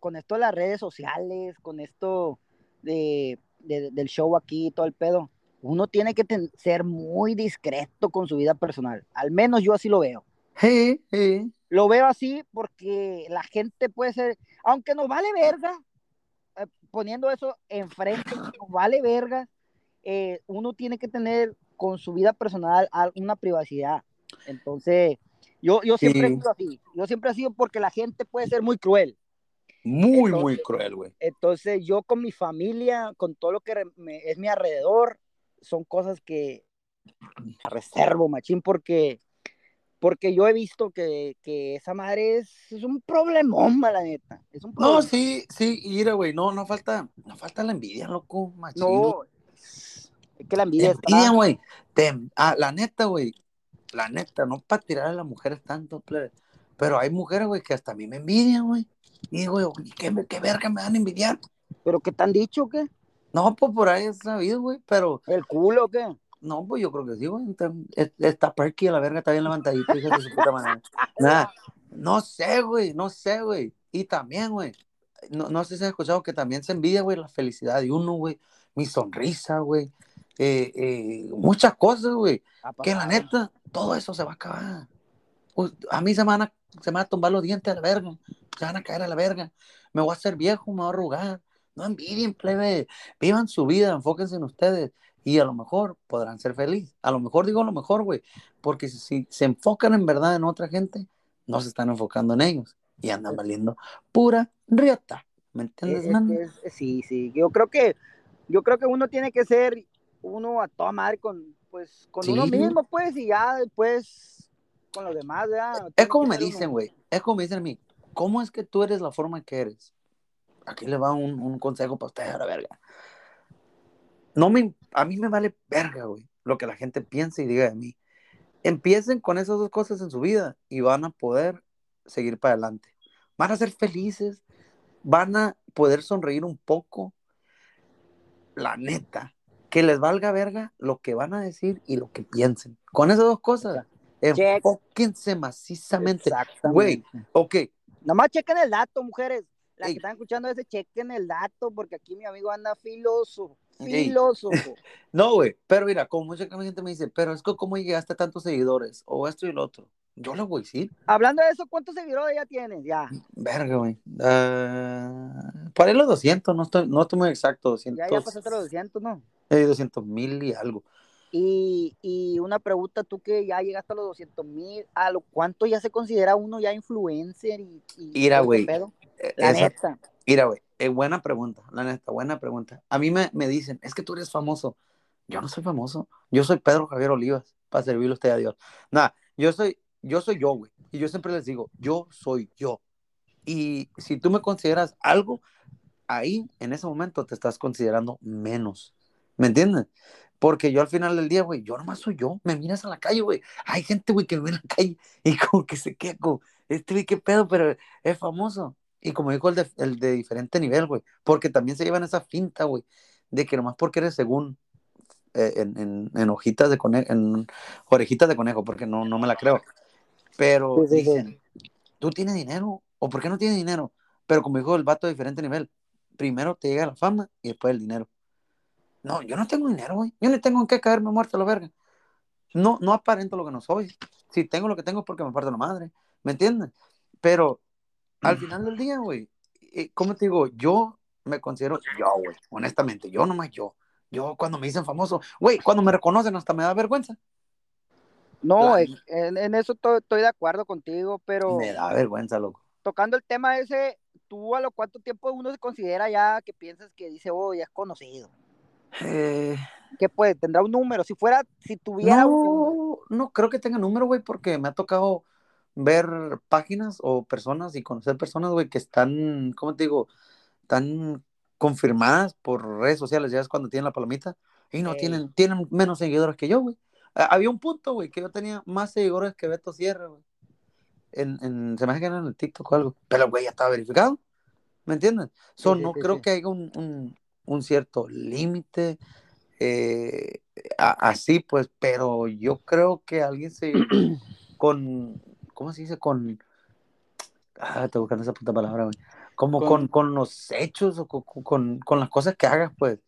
A: con esto de las redes sociales, con esto de, de- del show aquí y todo el pedo, uno tiene que ten- ser muy discreto con su vida personal. Al menos yo así lo veo.
B: Sí, sí.
A: Lo veo así porque la gente puede ser, aunque nos vale verga, eh, poniendo eso enfrente, nos vale verga, eh, uno tiene que tener con su vida personal al- una privacidad. Entonces, yo, yo siempre he sido así. Yo siempre he sido porque la gente puede ser muy cruel.
B: Muy,
A: Entonces-
B: muy cruel, güey.
A: Entonces, yo con mi familia, con todo lo que me- es mi alrededor, son cosas que reservo, machín, porque, porque yo he visto que, que esa madre es, es un problemón, la neta. Es un
B: No, sí, sí, mira, güey, no, no falta, no falta la envidia, loco, machín.
A: No, es que la envidia está-
B: Envidia, güey. Te- ah, la neta, güey. La neta, no para tirar a las mujeres tanto, plebe, pero hay mujeres, güey, que hasta a mí me envidian, güey. Y digo, güey, ¿qué, qué verga me van a envidiar?
A: ¿Pero qué te han dicho, qué?
B: No, pues por ahí es sabido, güey, pero
A: ¿El culo, qué?
B: no, pues yo creo que sí, güey. Está, es- está perky la verga, está bien levantadita, hija de su puta madre. Nah, no sé, güey, no sé, güey. Y también, güey, no, no sé si has escuchado que también se envidia, güey, la felicidad de uno, güey, mi sonrisa, güey, eh, eh, muchas cosas, güey, que la neta, todo eso se va a acabar. Pues, a mí se me, van a, se me van a tumbar los dientes a la verga, se van a caer a la verga, me voy a hacer viejo, me voy a arrugar. No envidien, plebe, vivan su vida, enfóquense en ustedes y a lo mejor podrán ser felices. A lo mejor digo a lo mejor, güey, porque si, si se enfocan en verdad en otra gente, no se están enfocando en ellos y andan valiendo pura riota. ¿Me entiendes,
A: Es-
B: man?
A: es- es- sí, sí. Yo creo que, yo creo que uno tiene que ser uno a toda madre con, pues, con
B: Sí.
A: uno mismo, pues, y ya después con los demás, ¿verdad?
B: Es como me dicen, güey. Es como me dicen a mí. ¿Cómo es que tú eres la forma que eres? Aquí le va un, un consejo para ustedes a la verga. No me, a mí me vale verga, güey, lo que la gente piense y diga de mí. Empiecen con esas dos cosas en su vida y van a poder seguir para adelante. Van a ser felices, van a poder sonreír un poco. La neta, que les valga verga lo que van a decir y lo que piensen. Con esas dos cosas, enfóquense macizamente. Güey, ok,
A: Nomás chequen el dato, mujeres. las que
B: Ey.
A: están escuchando ese chequen el dato, porque aquí mi amigo anda filósofo. Filósofo.
B: No, güey, pero mira, como mucha gente me dice, pero es que cómo llegaste a tantos seguidores, o esto y lo otro. Yo le voy a decir,
A: Hablando de eso, ¿cuántos seguidores ya tienes? Ya.
B: verga, güey. Ah, para los 200, no estoy, no estoy muy exacto, 200.
A: Ya, ya pasaste los 200, ¿no?
B: eh, 200 mil y algo.
A: Y, y una pregunta, tú que ya llegaste a los 200 mil, ¿a lo cuánto ya se considera uno ya influencer? Y, y
B: Mira,
A: ese
B: güey? Eh,
A: La
B: esa-
A: neta.
B: Mira, güey, eh, buena pregunta, la neta, buena pregunta. A mí me, me dicen, es que tú eres famoso. Yo no soy famoso. Yo soy Pedro Javier Olivas, para servirle usted a Dios. Nada, yo soy, yo soy yo, güey. Y yo siempre les digo, yo soy yo. Y si tú me consideras algo, ahí, en ese momento, te estás considerando menos. ¿Me entiendes? Porque yo al final del día, güey, yo nomás soy yo. Me miras a la calle, güey. Hay gente, güey, que me ve en la calle y como que se queda como, este güey, qué pedo, pero es famoso. Y como dijo el de, el de diferente nivel, güey. Porque también se llevan esa finta, güey, de que nomás porque eres según eh, en, en, en hojitas de conejo, en orejitas de conejo, porque no, no me la creo. Pero
A: Sí, sí, sí.
B: dicen, ¿tú tienes dinero? ¿O por qué no tienes dinero? Pero como dijo el vato de diferente nivel, primero te llega la fama y después el dinero. No, yo no tengo dinero, güey. Yo no tengo en qué caerme muerto a la verga. No, no aparento lo que no soy. Si tengo lo que tengo es porque me parto la madre. ¿Me entiendes? Pero al final del día, güey, eh, ¿cómo te digo? Yo me considero yo, güey. Honestamente, yo nomás yo. Yo cuando me dicen famoso, güey, cuando me reconocen hasta me da vergüenza.
A: No, en, eso to- estoy de acuerdo contigo, pero
B: Me da vergüenza, loco.
A: tocando el tema ese, ¿tú a lo cuánto tiempo uno se considera ya que piensas que dice, oh, ya es conocido?
B: Eh,
A: ¿Qué puede? ¿Tendrá un número? Si fuera, si tuviera un
B: no, no creo que tenga número, güey, porque me ha tocado ver páginas o personas y conocer personas, güey, que están, ¿cómo te digo? Están confirmadas por redes sociales, ya es cuando tienen la palomita, y no tienen, tienen menos seguidores que yo, güey. Había un punto, güey, que yo tenía más seguidores que Beto Sierra, güey. En, en, se me hace que era en el TikTok o algo. Pero, güey, ya estaba verificado. ¿Me entiendes? So,
A: Sí,
B: no
A: sí,
B: creo que haya un, un, un cierto límite eh, así, pues, pero yo creo que alguien se. con. ¿Cómo se dice? Con. Ah, estoy buscando esa puta palabra, güey. Como
A: Con-
B: con, con los hechos o con, con, las cosas que hagas, pues.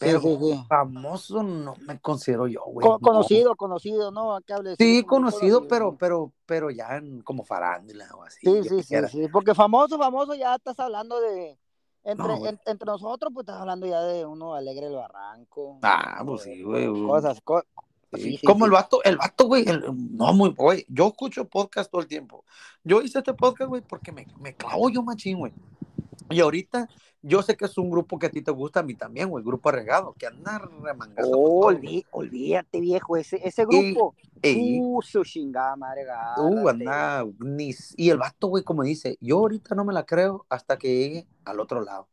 B: Pero
A: sí, sí.
B: famoso no me considero yo, güey.
A: Co-
B: no.
A: conocido, conocido, ¿no? Acá hable,
B: Sí, conocido, pero, pero, pero ya en, como farándula o así.
A: Sí, sí, sí, sí, porque famoso, famoso, ya estás hablando de, entre,
B: No, güey.
A: en- entre nosotros, pues estás hablando ya de uno alegre el barranco.
B: Ah, pues sí, güey, güey.
A: Cosas, co-
B: Sí,
A: sí, sí,
B: como
A: sí.
B: el vato, el vato, güey, el- no muy, güey, yo escucho podcast todo el tiempo. Yo hice este podcast, güey, porque me, me clavo yo machín, güey. Y ahorita, yo sé que es un grupo que a ti te gusta, a mí también, güey, el grupo arregado, que anda remangando. con
A: Oh, olví- olvídate, viejo, ese, ese grupo.
B: Ey,
A: Uh, su chingada madre,
B: uh,
A: agárrate.
B: anda, ni, y el vato, güey, como dice, yo ahorita no me la creo hasta que llegue al otro lado.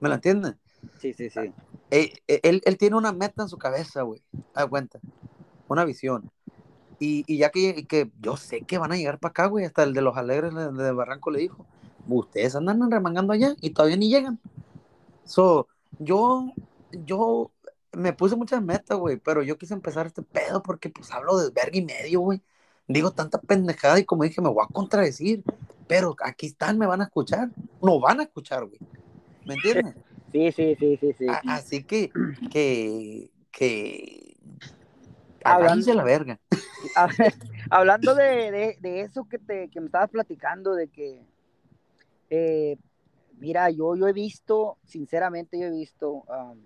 B: ¿Me la entiendes?
A: Sí, sí, sí.
B: Eh, eh, él, él tiene una meta en su cabeza, güey. Da cuenta. Una visión. Y, y ya que, que yo sé que van a llegar para acá, güey. Hasta el de los alegres de, de Barranco le dijo. Ustedes andan remangando allá y todavía ni llegan. So, yo, yo me puse muchas metas, güey. Pero yo quise empezar este pedo porque pues hablo de verga y medio, güey. Digo tanta pendejada y como dije, me voy a contradecir. Pero aquí están, me van a escuchar. No van a escuchar, güey. ¿Me entiendes?
A: Sí, sí, sí, sí, sí.
B: A- Así que, que, que,
A: Hablando-
B: la verga.
A: A ver, hablando de, de- de eso que, te, que me estabas platicando, de que, eh, mira, yo, yo he visto, sinceramente, yo he visto, um,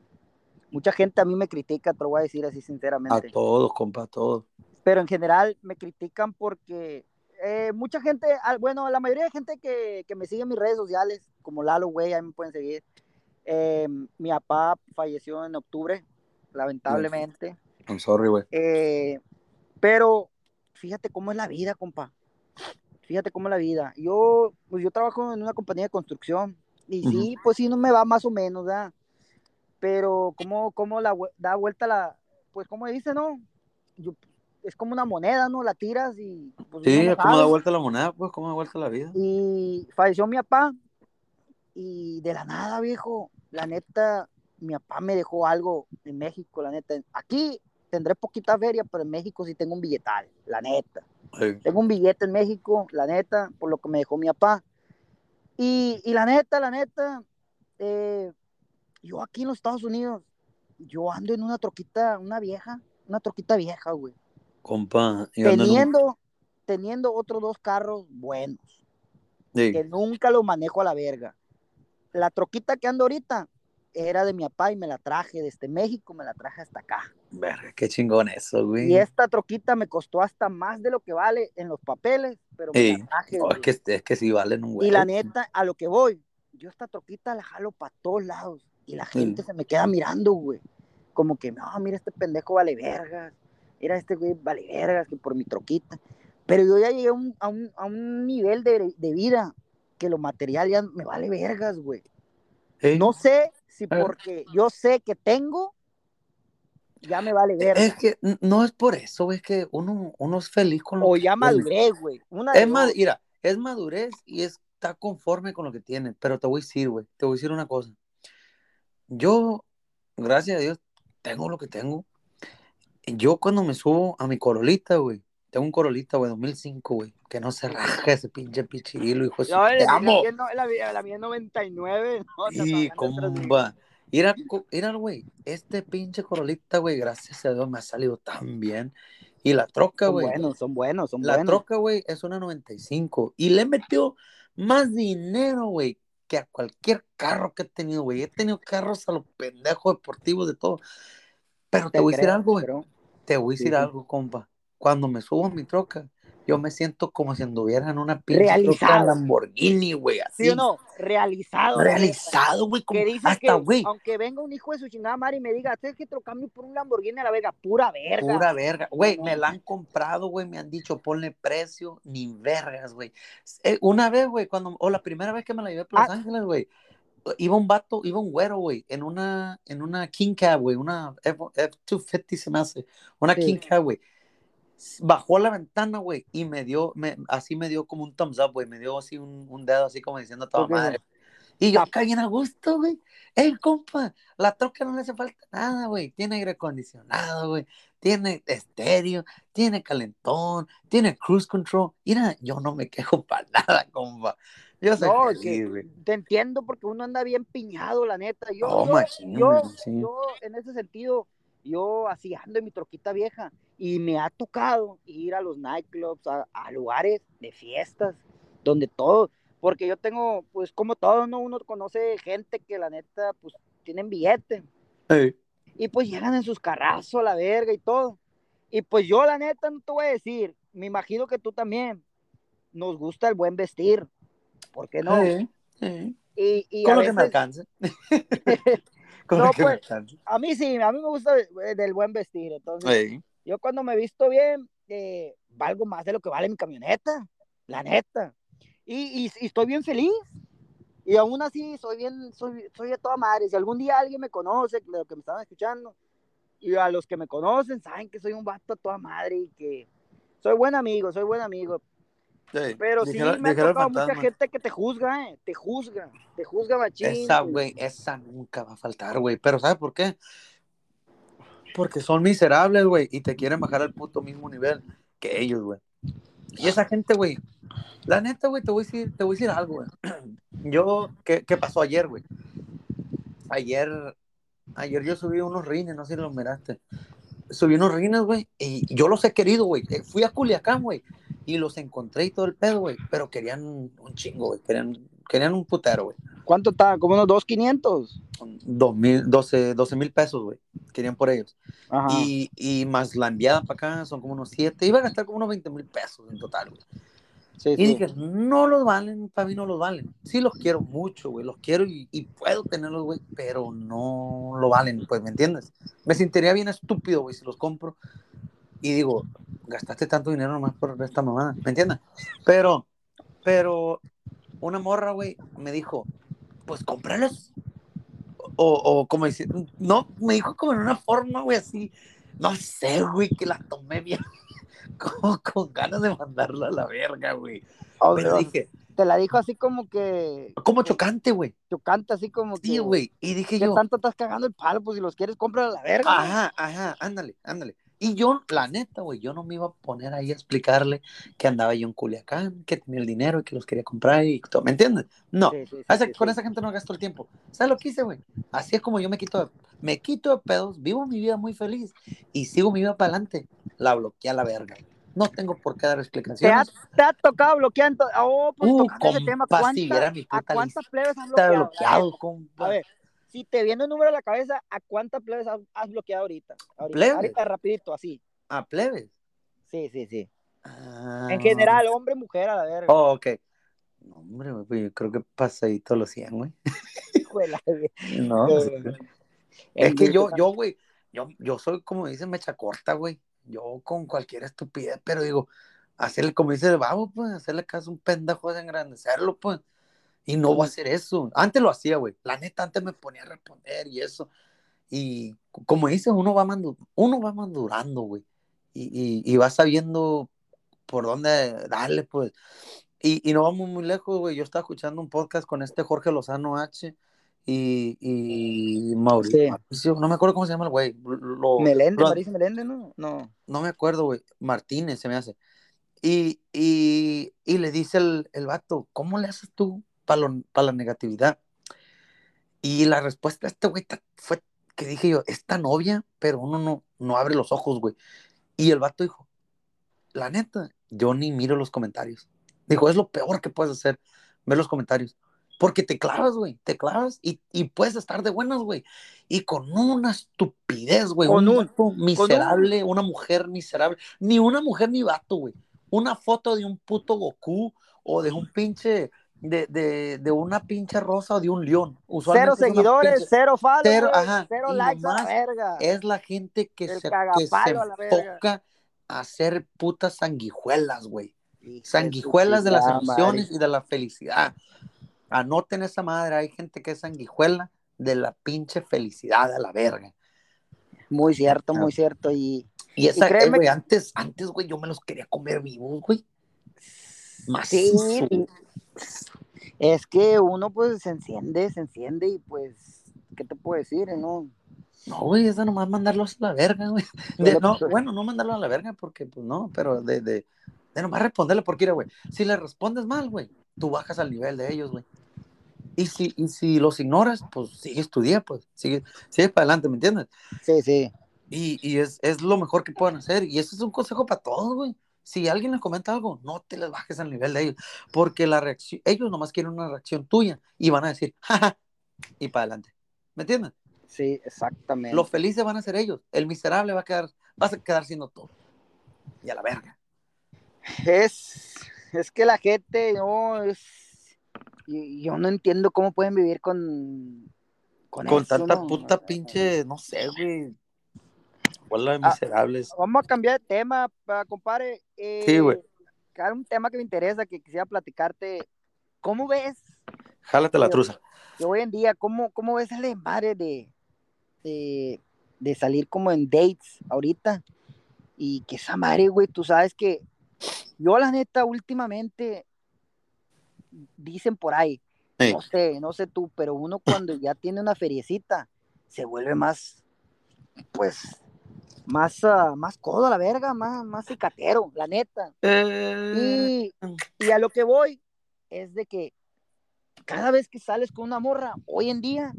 A: mucha gente a mí me critica, te lo voy a decir así
B: A
A: sinceramente,
B: todos, compa, a todos.
A: pero en general me critican porque eh, mucha gente, bueno, la mayoría de gente que, que me sigue en mis redes sociales, como Lalo, güey, ahí me pueden seguir. Eh, mi papá falleció en octubre, lamentablemente.
B: I'm sorry, güey.
A: Eh, pero fíjate cómo es la vida, compa. Fíjate cómo es la vida. Yo, pues yo trabajo en una compañía de construcción y sí, pues sí, no me va más o menos, ¿verdad? Pero cómo, cómo la, da vuelta la, pues como dice, ¿no? Yo- es como una moneda, ¿no? La tiras y... Pues,
B: Sí,
A: no
B: ¿cómo da vuelta la moneda? Pues, ¿cómo da vuelta la vida?
A: Y falleció mi papá y de la nada, viejo, la neta, mi papá me dejó algo en México, la neta. Aquí tendré poquita feria, pero en México sí tengo un billetal, la neta.
B: Sí.
A: Tengo un billete en México, la neta, por lo que me dejó mi papá. Y, y la neta, la neta, eh, yo aquí en los Estados Unidos, yo ando en una troquita, una vieja, una troquita vieja, güey.
B: Compa, en un-
A: Teniendo, teniendo otros dos carros buenos,
B: Sí.
A: que nunca los manejo a la verga. La troquita que ando ahorita era de mi papá y me la traje desde México, me la traje hasta acá.
B: Verga, qué chingón eso, güey.
A: Y esta troquita me costó hasta más de lo que vale en los papeles, pero me
B: Sí.
A: la traje.
B: No,
A: güey.
B: es, que, es que sí valen un huevo.
A: Y la neta, a lo que voy, yo esta troquita la jalo para todos lados. Y la gente se me queda mirando, güey. Como que, no, mira, este pendejo vale vergas. Mira, este güey vale vergas que por mi troquita. Pero yo ya llegué a un, a un, a un nivel de, de vida que lo material ya me vale vergas, güey.
B: Sí.
A: No sé si porque yo sé que tengo, ya me vale vergas.
B: Es que no es por eso, es que uno, uno es feliz con lo
A: O
B: que
A: ya
B: tiene.
A: maduré, güey.
B: Es
A: dos.
B: mira, es madurez y está conforme con lo que tiene. Pero te voy a decir, güey, te voy a decir una cosa. Yo, gracias a Dios, tengo lo que tengo. Yo cuando me subo a mi corolita, güey, tengo un corolita, güey, 2005, güey, que no se raja ese pinche pichilo, hijo.
A: No,
B: ¡Te
A: la,
B: amo!
A: la mía- la mía es 99. No,
B: Sí, comba. Mira, güey, este pinche corolita, güey, gracias a Dios me ha salido tan bien. Y la troca,
A: Son
B: güey,
A: buenos, son buenos, son
B: la
A: buenos.
B: troca, güey, es una 95. Y le he metido más dinero, güey, que a cualquier carro que he tenido, güey. He tenido carros a los pendejos deportivos de todo. Pero te, voy a decir algo, güey. Te voy a decir
A: sí.
B: algo, compa. Cuando me subo a mi troca, yo me siento como si anduviera en una pinche troca. Lamborghini, güey. Así.
A: ¿Sí o no? Realizado.
B: Realizado, güey. como Hasta, güey.
A: aunque venga un hijo de su chingada madre y me diga, ¿sabes que cambio por un Lamborghini a la verga? Pura verga.
B: Pura verga. Güey,
A: No,
B: me la han comprado, güey. Me han dicho, ponle precio, ni vergas, güey. Eh, una vez, güey, cuando, o la primera vez que me la llevé a Los
A: Ah.
B: Ángeles, güey, iba un vato, iba un güero, güey, en una, en una King Cab, güey, una F, 250 se me hace, una
A: Sí.
B: King Cab, güey. Bajó la ventana, güey, y me dio, me, así me dio como un thumbs up, güey, me dio así un, un dedo, así como diciendo a toda
A: Ok.
B: madre. Y yo
A: Ah.
B: acá bien a gusto, güey. Ey, compa, la troca no le hace falta nada, güey. Tiene aire acondicionado, güey. Tiene estéreo, tiene calentón, tiene cruise control. Mira, yo no me quejo para nada, compa. Yo soy
A: No,
B: feliz,
A: que te entiendo porque uno anda bien piñado, la neta. Yo,
B: Oh,
A: yo,
B: machín,
A: yo,
B: sí.
A: yo, en ese sentido, yo así ando en mi troquita vieja y me ha tocado ir a los nightclubs, a, a lugares de fiestas, donde todo, porque yo tengo, pues como todo, ¿no? uno conoce gente que la neta, pues tienen billete
B: Ey,
A: y pues llegan en sus carrazos la verga y todo. Y pues yo la neta no te voy a decir, me imagino que tú también, nos gusta el buen vestir, ¿por qué no?
B: ey, ey.
A: Y, y
B: Con lo que me alcance.
A: No, pues,
B: alcance.
A: a mí sí, a mí me gusta eh, del buen vestir. Entonces. Yo cuando me visto bien, eh, valgo más de lo que vale mi camioneta, la neta. Y, y- y estoy bien feliz. Y aún así soy bien, soy, soy de toda madre. Si algún día alguien me conoce, de lo que me estaban escuchando, y a los que me conocen saben que soy un vato a toda madre y que soy buen amigo, soy buen amigo.
B: Ey.
A: Pero sí me ha tocado mucha gente que te juzga, eh, te juzga, te juzga machín.
B: Esa, güey, esa nunca va a faltar, güey. Pero ¿sabes por qué? Porque son miserables, güey, y te quieren bajar al puto mismo nivel que ellos, güey. Y esa gente, güey, la neta, güey, te voy a decir, te voy a decir algo, güey. Yo, ¿qué, qué pasó ayer, güey? Ayer, ayer yo subí unos rines, no sé si los miraste. Subí unos rines, güey, y yo los he querido, güey. Eh, Fui a Culiacán, güey, y los encontré y todo el pedo, güey. Pero querían un chingo, güey. Querían, querían un putero, güey.
A: ¿Cuánto está? Como unos 2.500.
B: Dos mil, pesos, güey. Querían por ellos.
A: Ajá.
B: Y, y más la enviada para acá son como unos siete. Iba a gastar como unos 20 mil pesos en total, güey.
A: Sí,
B: Y
A: sí.
B: dije, no los valen, para mí no los valen. Sí los quiero mucho, güey. Los quiero y, y puedo tenerlos, güey. Pero no lo valen, pues, ¿me entiendes? Me sentiría bien estúpido, güey, si los compro. Y digo, gastaste tanto dinero nomás por esta mamada, ¿me entiendes? Pero, pero, una morra, güey, me dijo, pues cómpralos. O, o como decir, no, me dijo como en una forma, güey, así, no sé, güey, que la tomé bien, como con ganas de mandarla a la verga, güey.
A: O
B: Pero dije,
A: te la dijo así como que
B: como chocante, güey.
A: chocante, así como que.
B: Sí, güey. Y dije
A: ¿Qué
B: yo,
A: tanto estás cagando el palo? Pues si los quieres, cómpralo a la verga.
B: ajá, ajá, ándale, ándale. Y yo, la neta, güey, yo no me iba a poner ahí a explicarle que andaba yo en Culiacán, que tenía el dinero y que los quería comprar y todo. ¿Me entiendes? No.
A: Sí, sí, sí,
B: O sea,
A: sí,
B: con esa gente no gasto el tiempo. ¿Sabes lo que hice, güey? Así es como yo me quito de, me quito de pedos, vivo mi vida muy feliz y sigo mi vida para adelante. La bloqueé a la verga. No tengo por qué dar
A: ¿Te ha,
B: explicaciones.
A: te ha tocado bloquear? ento- Oh, pues
B: Uh,
A: tocando ese tema,
B: compa,
A: ¿cuánta-
B: si viera mi
A: ¿a
B: puta
A: cuántas plebes
B: Está
A: bloqueado?
B: Bloqueado, compa.
A: A ver, si te viene un número a la cabeza, ¿a cuántas plebes has, has bloqueado ahorita? Ahorita,
B: ¿Plebes?
A: ahorita rapidito, así.
B: A plebes.
A: Sí, sí, sí.
B: Ah.
A: En general, hombre, mujer, a la verga.
B: Oh, ok. No, hombre, pues yo creo que pasadito los 100, güey. No, no sé. Es que yo, yo, güey, yo, yo soy como dicen mecha corta, güey. Yo con cualquier estupidez, pero digo, hacerle como dice el babo, pues, hacerle caso a un pendejo es engrandecerlo, pues. Y no voy a hacer eso. Antes lo hacía, güey. La neta, antes me ponía a responder y eso. Y como dice, uno va, uno va madurando, güey. Y, y, y va sabiendo por dónde darle, pues. Y, y no vamos muy lejos, güey. Yo estaba escuchando un podcast con este Jorge Lozano H y, y Mauricio,
A: Sí.
B: Mauricio, no me acuerdo cómo se llama el güey.
A: Melende, Marisa Melende, ¿no? No.
B: no me acuerdo, güey. Martínez se me hace. Y, y, y le dice el, el vato, ¿cómo le haces tú para la negatividad? Y la respuesta de este güey fue que dije yo, es tan obvia, pero uno no, no abre los ojos, güey. Y el vato dijo, la neta, yo ni miro los comentarios. Dijo, es lo peor que puedes hacer, ver los comentarios. Porque te clavas, güey, te clavas y, y puedes estar de buenas, güey. Y con una estupidez, güey, un
A: un-
B: miserable, una mujer miserable, ni una mujer ni vato, güey. Una foto de un puto Goku o de un pinche, de, de, de una pinche rosa o de un león.
A: Cero
B: Usualmente
A: seguidores,
B: pinche-
A: cero follows,
B: Cero, ajá,
A: cero
B: y
A: likes a la verga.
B: es la gente que
A: El
B: se, que se
A: a
B: enfoca a hacer putas sanguijuelas, güey. Sanguijuelas de las emociones
A: madre.
B: y de la felicidad. Anoten esa madre, hay gente que es sanguijuela de la pinche felicidad a la verga.
A: Muy cierto, muy cierto. Y
B: Y esa,
A: créeme
B: eh, güey, antes, antes, güey, yo me los quería comer vivos, güey.
A: sí,
B: Macizo.
A: Es que uno pues se enciende, se enciende y pues, ¿qué te puedo decir? No,
B: No, güey, es de nomás mandarlos a la verga, güey. De- no, bueno, no mandarlos a la verga porque, pues no, pero de, de, de nomás responderle porque, mira, güey, si le respondes mal, güey, tú bajas al nivel de ellos, güey. Y si, y si los ignoras, pues sigues tu día, pues, sigue, sigue para adelante, ¿me entiendes?
A: sí, sí.
B: Y, y es, es lo mejor que pueden hacer. Y eso es un consejo para todos, güey. Si alguien les comenta algo, no te les bajes al nivel de ellos. Porque la reacción, ellos nomás quieren una reacción tuya y van a decir, jaja, y para adelante. ¿Me entiendes?
A: Sí, exactamente.
B: Los felices van a ser ellos. El miserable va a quedar, vas a quedar siendo todo. Y a la verga.
A: Es, es que la gente, no, es, yo no entiendo cómo pueden vivir con, con,
B: Con
A: eso,
B: tanta
A: ¿no?
B: puta pinche, no sé, güey. Bola de
A: Ah,
B: miserables.
A: Vamos a cambiar de tema, pa- compadre. Eh,
B: Sí, güey.
A: un tema que me interesa, que quisiera platicarte. ¿Cómo ves
B: Jálate la truza.
A: que hoy en día, cómo, cómo ves el madre de, de, de salir como en dates ahorita? Y que esa madre, güey, tú sabes que yo la neta últimamente dicen por ahí,
B: Sí.
A: no sé, no sé tú, pero uno cuando ya tiene una feriecita se vuelve más, pues, más, ah, más codo a la verga, más, más cicatero, la neta.
B: Eh,
A: Y, y a lo que voy es de que cada vez que sales con una morra, hoy en día,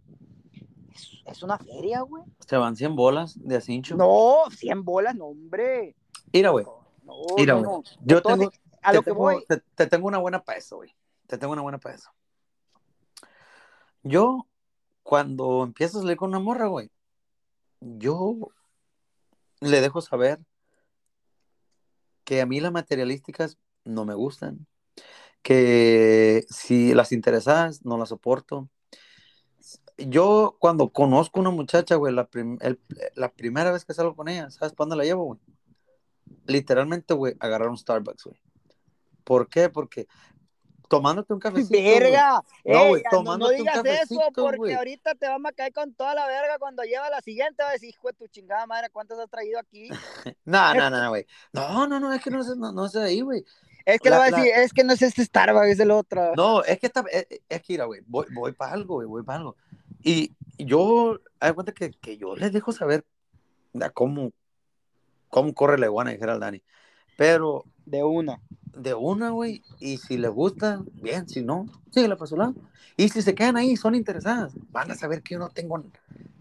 A: es, es una feria, güey.
B: se van 100 bolas de acincho.
A: No, 100 bolas, no, hombre.
B: Mira, güey.
A: No,
B: Mira, güey.
A: no.
B: Yo
A: Entonces,
B: tengo,
A: a
B: te
A: lo que
B: tengo-
A: voy,
B: Te, te tengo una buena para eso, güey. Te tengo una buena para eso. Yo, cuando empiezo a salir con una morra, güey, yo le dejo saber que a mí las materialísticas no me gustan, que si las interesadas no las soporto. Yo, cuando conozco una muchacha, güey, la, prim- el- la primera vez que salgo con ella, ¿sabes para la llevo? Literalmente, güey, agarrar un Starbucks, güey. ¿Por qué? Porque tomándote un cafecito.
A: verga.
B: No,
A: Ey,
B: güey,
A: ya, no, no
B: tomándote un
A: digas eso porque ahorita te vamos a caer con toda la verga cuando lleva la siguiente. Va a decir, hijo de tu chingada madre, ¿cuántas has traído aquí?
B: No, no, no, güey. No, no, no, es que no no, no es ahí, güey.
A: Es que
B: La-
A: le va a
B: la-
A: decir, es que no es este Starbucks, es el otro.
B: No, es que está, es, es que, mira, güey, voy, voy para algo, güey, voy para algo. Y yo, hay cuenta que, que yo les dejo saber cómo, cómo corre la iguana, dijera el Dani. Pero
A: De una.
B: de una, güey, y si les gusta, bien, si no, síguela para su lado. Y si se quedan ahí, son interesadas, van a saber que yo no tengo,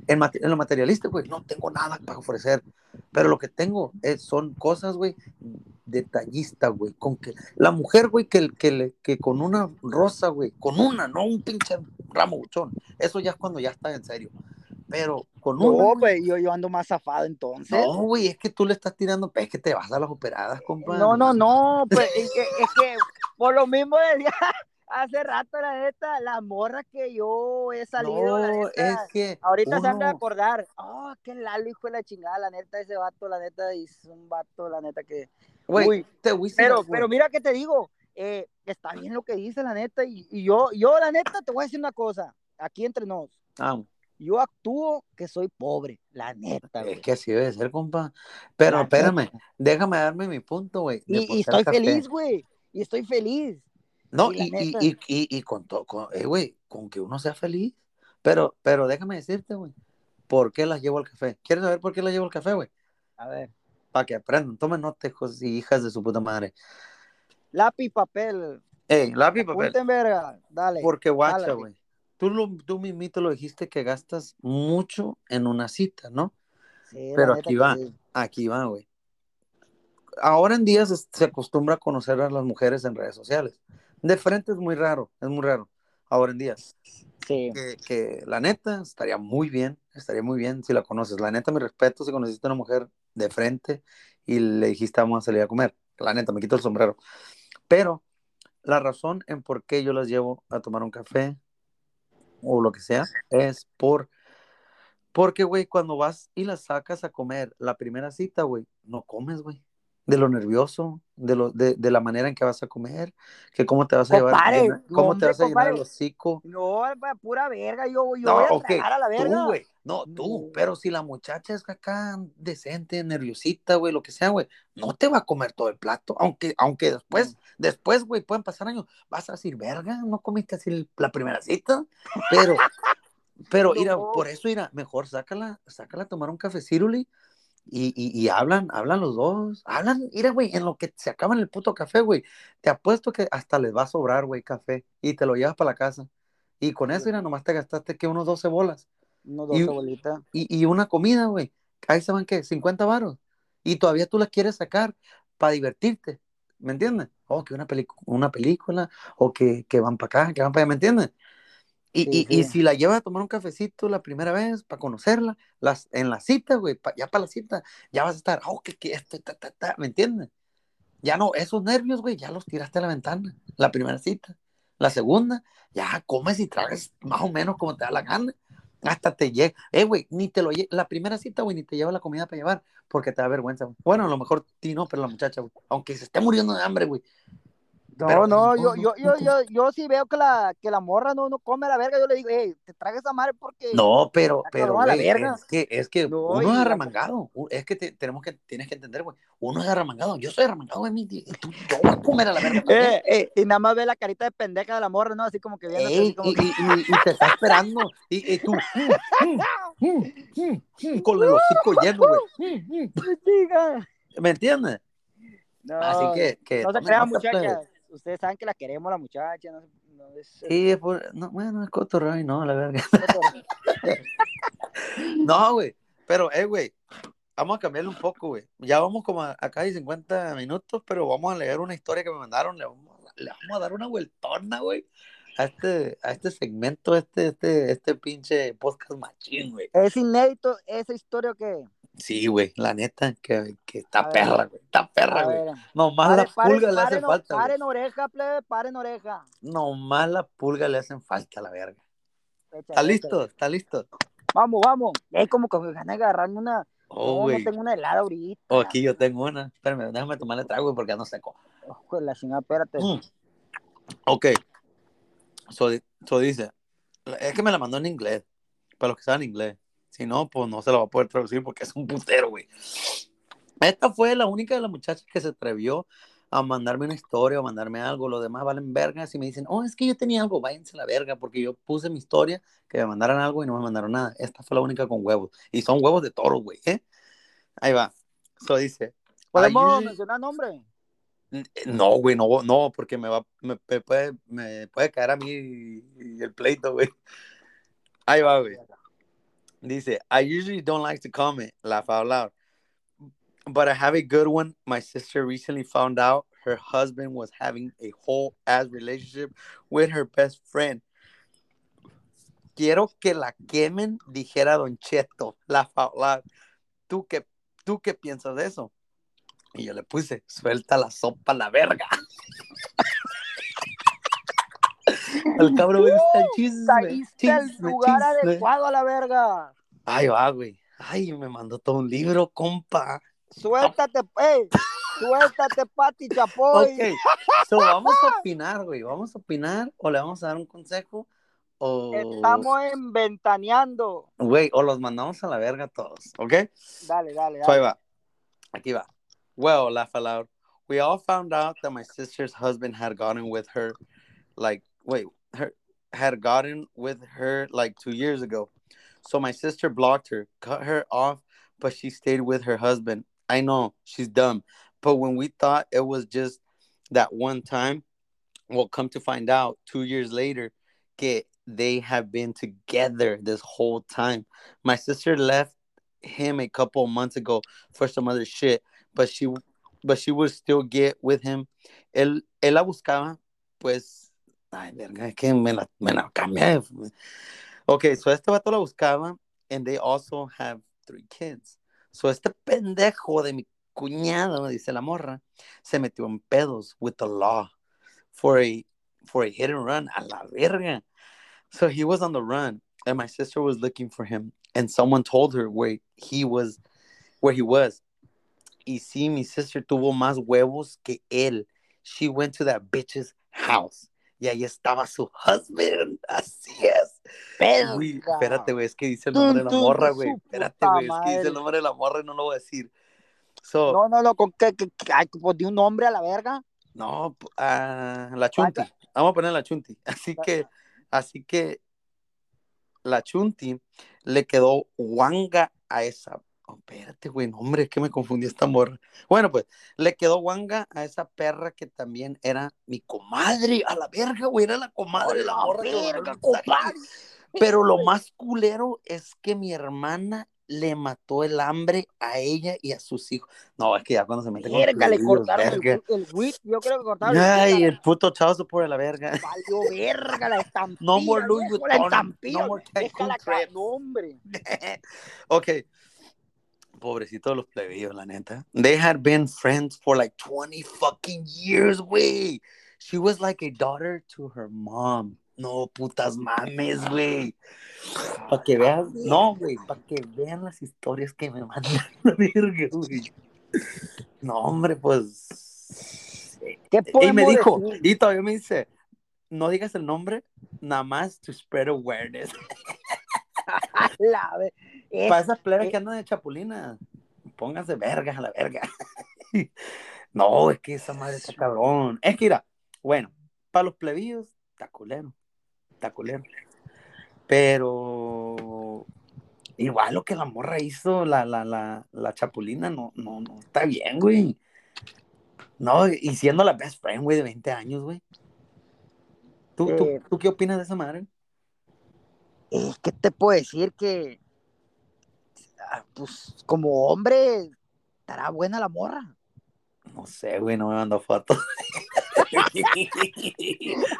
B: en, lo materialista, güey, no tengo nada para ofrecer, pero lo que tengo es, son cosas, güey, detallistas, güey, con que la mujer, güey, que, que, que con una rosa, güey, con una, no un pinche ramo buchón, eso ya es cuando ya está en serio, pero con una,
A: No, pues yo, yo ando más zafado entonces.
B: no, güey, es que tú le estás tirando, es que te vas a las operadas, compa.
A: No, no, no, pues es que, es que por lo mismo decía hace rato, la neta, la morra que yo he salido, la
B: No,
A: neta,
B: es que
A: ahorita se han de
B: uno-
A: acordar, oh, qué lalo, hijo de la chingada, la neta, ese vato, la neta, es un vato, la neta que...
B: Güey,
A: Uy,
B: te
A: Pero, pero mira que te digo, eh, está bien lo que dice, la neta, y, y yo, yo, la neta, te voy a decir una cosa, aquí entre nos,
B: Ah,
A: yo actúo que soy pobre, la neta,
B: es
A: güey.
B: que así debe ser, compa. Pero
A: La
B: espérame,
A: neta.
B: déjame darme mi punto, güey.
A: Y, estoy feliz, güey, y estoy feliz.
B: No,
A: y
B: y, y, y, y, con todo, con, eh, güey, con que uno sea feliz. Pero, pero déjame decirte, güey, ¿por qué las llevo al café? ¿Quieres saber por qué las llevo al café, güey?
A: A ver,
B: Para que aprendan. Tomen nota, hijos y hijas de su puta madre.
A: lápiz, papel,
B: Ey, lápiz papel.
A: Punta en verga, dale.
B: Porque, guacha, güey. Tú, lo, tú mismito lo dijiste que gastas mucho en una cita, ¿no?
A: Sí,
B: Pero aquí va.
A: sí.
B: Aquí va, güey. Ahora en día se, se acostumbra a conocer a las mujeres en redes sociales. De frente es muy raro, es muy raro. Ahora en día.
A: Sí.
B: Que, que la neta estaría muy bien, estaría muy bien si la conoces. La neta, mi respeto si conociste a una mujer de frente y le dijiste vamos a salir a comer. La neta, me quito el sombrero. Pero la razón en por qué yo las llevo a tomar un café o lo que sea es por porque, güey, cuando vas y las sacas a comer la primera cita, güey, no comes, güey. De lo nervioso, de, lo, de, de la manera en que vas a comer, que cómo te vas a llevar,
A: Compadre,
B: llena- cómo
A: hombre,
B: te vas a llenar el hocico.
A: No, pura verga, yo, yo
B: No,
A: voy a
B: ok,
A: tragar a la verga.
B: tú, güey, no, tú,
A: No.
B: pero si la muchacha es acá decente, nerviosita, güey, lo que sea, güey, no te va a comer todo el plato, aunque, aunque después, después, güey, pueden pasar años, vas a decir, verga, no comiste así la primera cita, pero, pero, mira, por eso, mira, mejor sácala, sácala a tomar un café ciruli y, y, y hablan, hablan los dos, hablan, mira, güey, en lo que se acaban el puto café, güey, te apuesto que hasta les va a sobrar, güey, café, y te lo llevas para la casa, y con eso, mira, nomás te gastaste que unos 12 bolas,
A: Unos
B: Y-
A: 12 bolitas.
B: y, y una comida, güey, ahí se van, ¿qué? 50 varos, y todavía tú la quieres sacar para divertirte, ¿me entiendes? O que una, una película, o que, que van para acá, que van para allá, ¿me entiendes? Y,
A: Sí,
B: y, y si la llevas a tomar un cafecito la primera vez para conocerla, las, en la cita, güey, pa- ya para la cita, ya vas a estar, oh, que, que esto, ta, ta, ta", ¿me entiendes? Ya no, esos nervios, güey, ya los tiraste a la ventana, la primera cita. La segunda, ya comes y tragas más o menos como te da la gana. Hasta te llega, eh, güey, ni te lo la primera cita, güey, ni te lleva la comida para llevar, porque te da vergüenza, güey. Bueno, a lo mejor ti no, pero la muchacha, güey, aunque se esté muriendo de hambre, güey.
A: No,
B: Pero-
A: no, yo, yo, yo, yo, yo sí veo que la, que la morra no, no come la verga, yo le digo, hey, te tragues esa madre porque...
B: No, pero, pero,
A: a la verga.
B: es que, es que
A: No,
B: uno es arremangado, es que te- tenemos que, tienes que entender, güey, uno es arremangado, yo soy arremangado, güey, tú- yo voy a comer a la verga.
A: Eh, eh, y nada más ve la carita de pendeja de la morra, ¿no? Así como que viendo
B: Ey,
A: así como
B: y,
A: que...
B: y- y- y te está esperando, y, y tú, mm, mm, mm, mm, mm, con el hocico lleno, güey, mm, mm. ¿me entiendes?
A: No,
B: Así que, que
A: no se crean, muchachas. Ustedes saben que la queremos, la muchacha. No, no es,
B: Sí, es por- no, bueno, es cotorreo y no, la verga. No, güey, pero, eh, güey, vamos a cambiarle un poco, güey. Ya vamos como a, acá hay 50 minutos, pero vamos a leer una historia que me mandaron, le vamos, a- le vamos a dar una vueltona, güey, a este, a este segmento, este, este, este pinche podcast machín, güey.
A: es inédito esa historia que...
B: Sí, güey, la neta, que, que está
A: A ver.
B: perra, güey, está perra, güey. Nomás
A: pare-
B: la
A: pare-
B: pulga le hace
A: paren o-
B: falta.
A: Paren oreja, plebe, paren oreja.
B: Nomás la pulga le hacen falta, la verga. ¿Está listo? ¿Está listo?
A: Vamos, vamos. Es como que ganas de agarrarme una...
B: Oh,
A: no, no tengo una helada ahorita.
B: Oh, aquí yo tengo una. Espérame, déjame tomarle trago güey, porque ando seco.
A: Ojo la chingada, espérate.
B: Mm. Ok. So, so dice, es que me la mandó en inglés, para los que saben inglés. Si no, pues no se la va a poder traducir porque es un putero, güey. Esta fue la única de las muchachas que se atrevió a mandarme una historia o mandarme algo. Los demás valen vergas y me dicen, oh, es que yo tenía algo, váyanse a la verga, porque yo puse mi historia que me mandaran algo y no me mandaron nada. Esta fue la única con huevos. Y son huevos de toro, güey, ¿eh? Ahí va. So dice.
A: ¿Podemos mencionar nombre?
B: No, güey, no, no, porque me va, me puede, me puede caer a mí el pleito, güey. Ahí va, güey. Dice, I usually don't like to comment, laugh out loud. But I have a good one. My sister recently found out her husband was having a whole ass relationship with her best friend. Quiero que la quemen, dijera Don Cheto, laugh out loud. ¿Tú qué, ¿Tú qué piensas de eso? Y yo le puse, suelta la sopa a la verga. El cabrón me está chisme.
A: Caíste al
B: chisme,
A: lugar
B: chisme.
A: adecuado a la verga.
B: Ay, va, güey. Ay, me mandó todo un libro, compa.
A: Suéltate, ey. Suéltate, Pati Chapoy.
B: Ok, so, vamos a opinar, güey. ¿Vamos a opinar o le vamos a dar un consejo? O,
A: Estamos inventaneando.
B: güey, o los mandamos a la verga todos, ¿ok?
A: Dale, dale,
B: So, ahí
A: dale.
B: va. Aquí va. Well, laugh aloud. We all found out that my sister's husband had gotten with her, like, wait, her had gotten with her like two years ago. So my sister blocked her, cut her off, but she stayed with her husband. I know she's dumb, but when we thought it was just that one time, well, come to find out two years later, que they have been together this whole time. My sister left him a couple months ago for some other shit, but she but she would still get with him. Él, él la buscaba, pues, ay, verga, es que me la, me la cambié. Ok, so este vato la buscaba, and they also have three kids. So este pendejo de mi cuñado, dice la morra, se metió en pedos with the law for a, for a hit and run, a la verga. So he was on the run, and my sister was looking for him, and someone told her where he was, where he was. Y sí, mi sister tuvo más huevos que él. She went to that bitch's house. Y ahí estaba su husband. Así es. Güey,
A: Verga.
B: espérate, güey, es que dice el nombre de la morra, güey. Espérate, güey, es que dice el nombre de la morra y no lo voy a decir. So,
A: No, no, no, con que, que, que ay, pues di un nombre a la verga.
B: No, ah, la Chunti. Vamos a poner la Chunti. Así que, así que la Chunti le quedó guanga a esa. Oh, espérate, güey, no, hombre, es que me confundí esta morra. Bueno, pues, le quedó guanga a esa perra que también era mi comadre. A la verga, güey, era la comadre la
A: A
B: morra.
A: verga, compadre.
B: Pero lo más culero es que mi hermana le mató el hambre a ella y a sus hijos. No, es que ya cuando se mete con
A: Verga, le cortaron el,
B: verga.
A: el WIT. Yo creo que cortaron
B: Ay, el puto chavo por la verga.
A: Valió verga la estampilla.
B: No more Louis
A: la
B: Vuitton, no more Cancun.
A: No, hombre.
B: ok. Pobrecito los plebeyos, la neta. They had been friends for like 20 fucking years, güey. She was like a daughter to her mom. No, putas mames, güey. Para que vean, no, güey, para que vean las historias que me mandan la verga, güey. No, hombre, pues.
A: ¿Qué
B: Y
A: podemos
B: me dijo,
A: decir?
B: y todavía me dice, no digas el nombre, nada más to spread awareness.
A: La es-
B: Para esas plebes
A: eh.
B: que andan de chapulina, pónganse vergas a la verga. no, es que esa madre está cabrón. Es que mira, bueno, para los plebillos, está culero. Está culero. Pero igual lo que la morra hizo, la, la, la, la chapulina, no, no, no está bien, güey. No, y siendo la best friend, güey, de 20 años, güey. ¿Tú, tú,
A: Eh.
B: ¿Tú qué opinas de esa madre?
A: es que te puedo decir que, pues, como hombre, estará buena la morra.
B: No sé, güey, no me mandó fotos.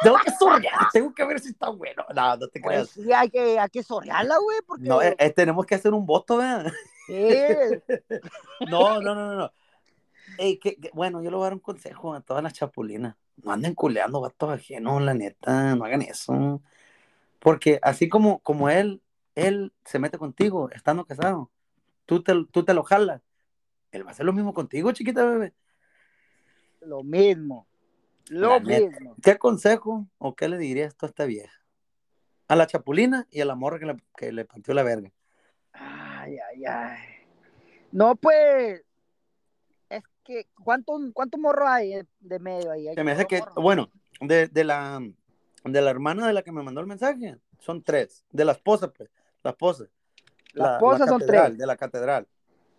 B: tengo que sorrear, tengo que ver si está bueno. No, no te creas.
A: Pues sí, hay que, hay que sorrearla, güey, porque.
B: No, eh, eh, tenemos que hacer un voto, ¿verdad?
A: eh,
B: No, no, no, no. no. Ey, que, que- bueno, yo le voy a dar un consejo a todas las chapulinas. No anden culeando vatos ajenos, la neta, no hagan eso. Porque así como, como él, él se mete contigo estando casado, tú te, tú te lo jalas. Él va a hacer lo mismo contigo, chiquita bebé.
A: lo mismo. Lo
B: La neta.
A: mismo.
B: ¿Qué consejo o qué le dirías tú a esta vieja? A la chapulina y a la morra que le, que le partió la verga.
A: Ay, ay, ay. No, pues. Es que, ¿cuánto, cuánto morro hay de- medio ahí?
B: Se me hace que,
A: morro.
B: bueno, de, de la, de la hermana de la que me mandó el mensaje, son tres. De la esposa, pues, la esposa.
A: La esposa son
B: catedral,
A: tres.
B: De la catedral.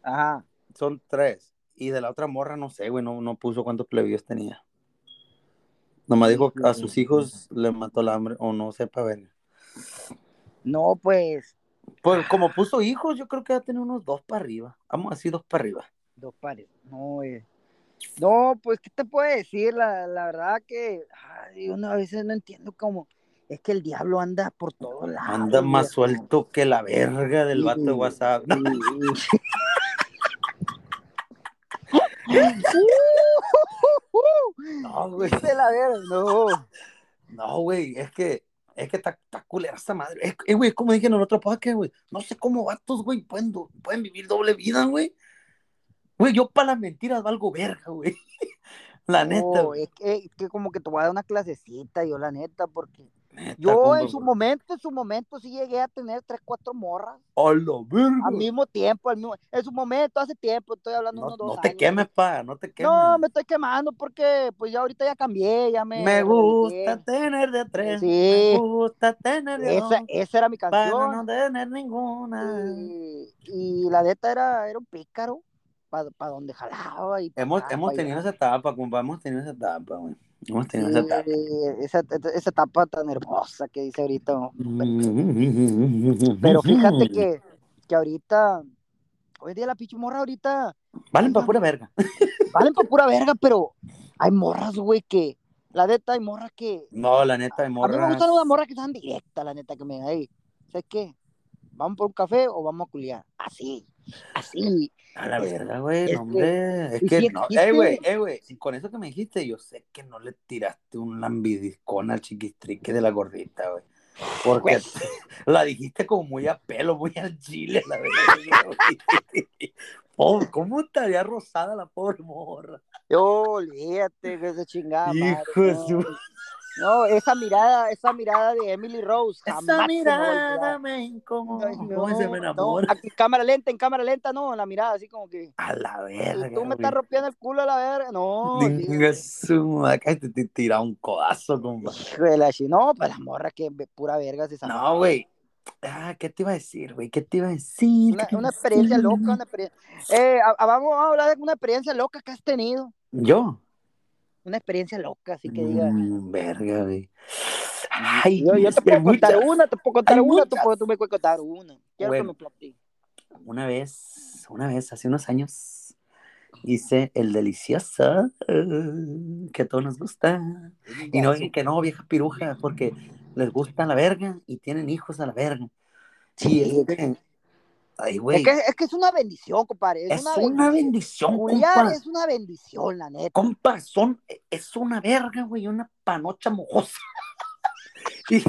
A: Ajá.
B: son tres. Y de la otra morra, no sé, güey, no, no puso cuántos plebeyos tenía. Nomás dijo a sus hijos le mató el hambre, o no sepa ver.
A: No, pues.
B: Pues como puso hijos, yo creo que va a tener unos dos para arriba. Vamos así, dos para arriba.
A: Dos pares. No, eh. No, pues, ¿qué te puedo decir? La, la verdad que ay, uno a veces no entiendo cómo. Es que el diablo anda por todos lados.
B: Anda más suelto que la verga del vato de WhatsApp. No, güey.
A: De la verga, no.
B: No, güey, es que es que está, está culera esa madre. Es, eh, güey, como dije en el otro podcast, güey. No sé cómo vatos, güey, pueden, pueden vivir doble vida, güey. Güey, yo para las mentiras valgo verga, güey. La neta,
A: No, es que, es que como que te voy a dar una clasecita, yo la neta, porque
B: Neta,
A: yo en su momento, en su momento sí llegué a tener tres, cuatro morras
B: A la verga.
A: al mismo tiempo, al mismo, en su momento, hace tiempo, estoy hablando
B: No,
A: unos dos
B: no te
A: años.
B: quemes, pa, no te quemes.
A: No, me estoy quemando porque pues ya ahorita ya cambié, ya me...
B: Me gusta tener de tres.
A: Sí.
B: Me gusta tener de
A: Esa,
B: dos.
A: esa era mi
B: Para
A: canción.
B: no tener ninguna.
A: Y, y la neta era, era un pícaro para donde jalaba. Y pa'
B: Hemos, hemos
A: pa'
B: tenido esa etapa, compa. Hemos tenido esa etapa, güey. Hemos tenido esa etapa.
A: Esa, esa etapa tan hermosa que dice ahorita. Pero fíjate que, que ahorita, hoy día la pinche morra ahorita,
B: Valen para pura verga.
A: valen para pura verga, pero hay morras, güey, que, la neta, hay morras que,
B: No, la neta, de
A: a mí me gustan las morras que están directas, la neta, que me digan, ¿sabes qué? ¿Vamos por un café o vamos a culiar? Así, así.
B: A la verga, güey, hombre. Es que,
A: si
B: no.
A: existe-
B: Eh, güey, eh, güey. Con eso que me dijiste, yo sé que no le tiraste un lambidiscón al chiquistrique de la gordita, güey. Porque
A: Pues-
B: la dijiste como muy a pelo, muy al chile, la verga. Pobre, ¿Cómo estaría rosada la pobre morra?
A: Yo, olvídate, que esa chingada
B: Hijo su-
A: No, esa mirada, esa mirada de Emily Rose, jamás
B: Esa
A: me
B: mirada me incomoda.
A: Ay,
B: ¿Cómo se me
A: no,
B: enamora?
A: no, aquí cámara lenta, en cámara lenta, no, en la mirada, así como que.
B: A la verga.
A: Tú me estás rompiendo el culo a la verga. No,
B: Dinga su madre, cállate, te tira un codazo, compa.
A: No, pues la morra que pura verga se sabe.
B: No, güey. Ah, ¿qué te iba a decir, güey? ¿Qué te iba a decir?
A: Una,
B: ¿Qué te
A: una experiencia loca, una experiencia. Eh, a- a- vamos a hablar de una experiencia loca que has tenido.
B: ¿Yo?
A: Una experiencia loca, así que diga.
B: Mm, verga, güey. Ay,
A: Yo, yo te puedo contar
B: muchas.
A: una, te puedo contar
B: hay
A: una, tú, tú me puedes contar una. Quiero
B: Bueno.
A: que me platiques.
B: Una vez, una vez, hace unos años, hice el delicioso que a todos nos gusta. Y no digan que no, vieja piruja, porque les gusta la verga y tienen hijos a la verga.
A: Sí,
B: Y ay, güey,
A: Es que, es que es una bendición, compadre. Es,
B: es
A: una,
B: una
A: bendición.
B: compa.
A: es una bendición, la neta.
B: Compa, son, es una verga, güey, una panocha mojosa. y,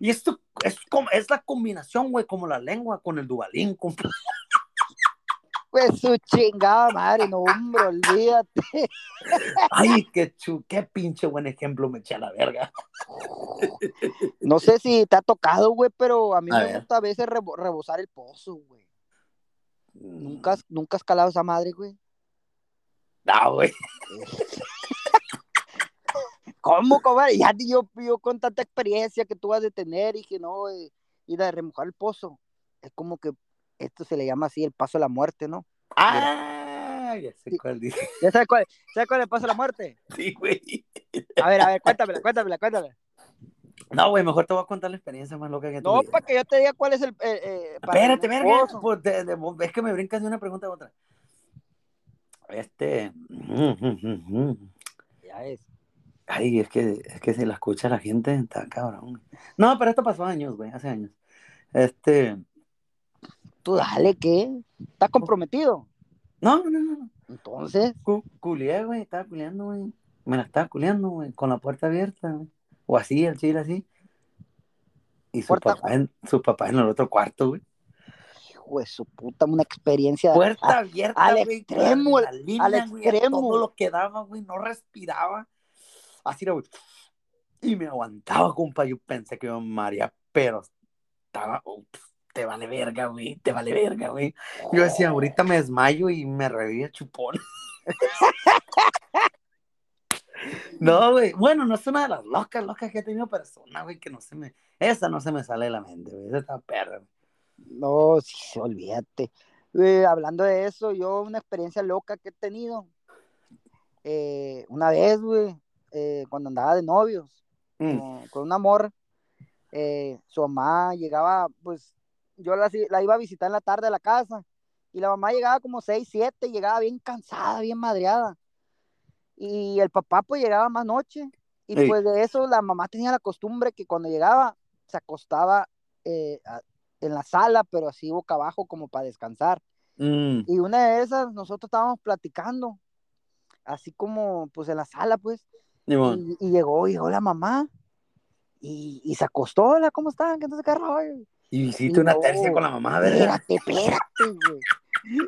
B: y esto es, como, es la combinación, güey, como la lengua con el dubalín, compa.
A: Pues su chingada madre, no, hombre, olvídate.
B: Ay, qué chu, qué pinche buen ejemplo me eché a la verga.
A: No sé si te ha tocado, güey, pero a mí
B: A
A: me
B: ver.
A: gusta a veces rebo- rebosar el pozo, güey.
B: Mm.
A: ¿Nunca has, nunca has calado esa madre, güey?
B: No, güey.
A: ¿Cómo, compadre? Ya yo, yo con tanta experiencia que tú vas de tener y que no, ir a remojar el pozo. Es como que esto se le llama así el paso a la muerte, ¿no?
B: Ah, ya sé cuál dice.
A: ¿Ya sabes cuál, sabes cuál es el paso a la muerte?
B: Sí, güey.
A: A ver, a ver, cuéntamela, cuéntamela, cuéntamela.
B: No, güey, mejor te voy a contar la experiencia más loca que
A: No,
B: tuve.
A: para que yo te diga cuál es el. eh, eh,
B: Espérate, verga.
A: pozo.
B: Pues, es que me brincas de una pregunta a otra. Este.
A: Ya es.
B: Ay, es que, es que si la escucha la gente, está cabrón. No, pero esto pasó años, güey, hace años. Este.
A: Tú dale, ¿qué? ¿Estás comprometido?
B: No, no, no.
A: Entonces,
B: Cu culié, güey, estaba culiando, güey. Me la estaba culiando, güey, con la puerta abierta, güey. O así, el chile así. Y su
A: Puerta-
B: papá, en, su papá en el otro cuarto, güey.
A: hijo de su puta, una experiencia.
B: Puerta abierta,
A: al
B: güey.
A: extremo,
B: la línea,
A: al
B: güey, a
A: extremo.
B: Todo lo que daba, güey, no respiraba. Así era, güey. Y me aguantaba, compa. Yo pensé que iba a María, pero estaba, ups, te vale verga, güey, te vale verga, güey. Yo decía, ahorita me desmayo y me revivía chupón. No, güey. Bueno, no es una de las locas, locas que he tenido, una, güey, que no se me. Esa no se me sale de la mente, güey. Esa está perra. güey.
A: No, sí, olvídate. Eh, hablando de eso, yo una experiencia loca que he tenido. eh, una vez, güey, eh, cuando andaba de novios
B: Mm.
A: con, con una morra, eh, su mamá llegaba, pues yo la, la iba a visitar en la tarde a la casa y la mamá llegaba como 6, 7, llegaba bien cansada, bien madreada. Y el papá pues llegaba más noche y
B: Ey.
A: pues de eso la mamá tenía la costumbre que cuando llegaba se acostaba eh, a- en la sala, pero así boca abajo como para descansar.
B: Mm.
A: Y una de esas nosotros estábamos platicando, así como pues en la sala pues, y, y llegó, llegó la mamá y, y se acostó, hola, ¿cómo están? ¿Qué entonces qué rollo?
B: Y hiciste una
A: no,
B: tercia con la mamá, ¿verdad?
A: Espérate, espérate, güey.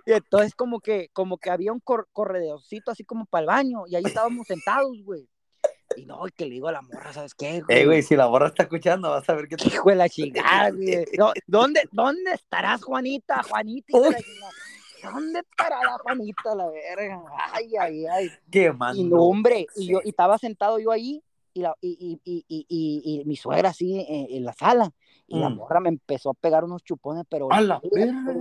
A: Y entonces como que, como que había un cor corredorcito así como para el baño y ahí estábamos sentados, güey. Y no, y que le digo a la morra, ¿sabes qué?
B: Eh, güey, si la borra está escuchando, vas a ver que te...
A: Hijo de la chingada, güey. No, ¿dónde, ¿Dónde estarás, Juanita? Juanita, hijo de la chingada. ¿Dónde estará la Juanita, la verga? Ay, ay, ay.
B: quemando.
A: Y no, hombre, y yo y estaba sentado yo ahí y, la, y, y, y, y, y- y mi suegra así en, en la sala y la
B: Mm.
A: morra me empezó a pegar unos chupones, pero
B: ¡A la verga!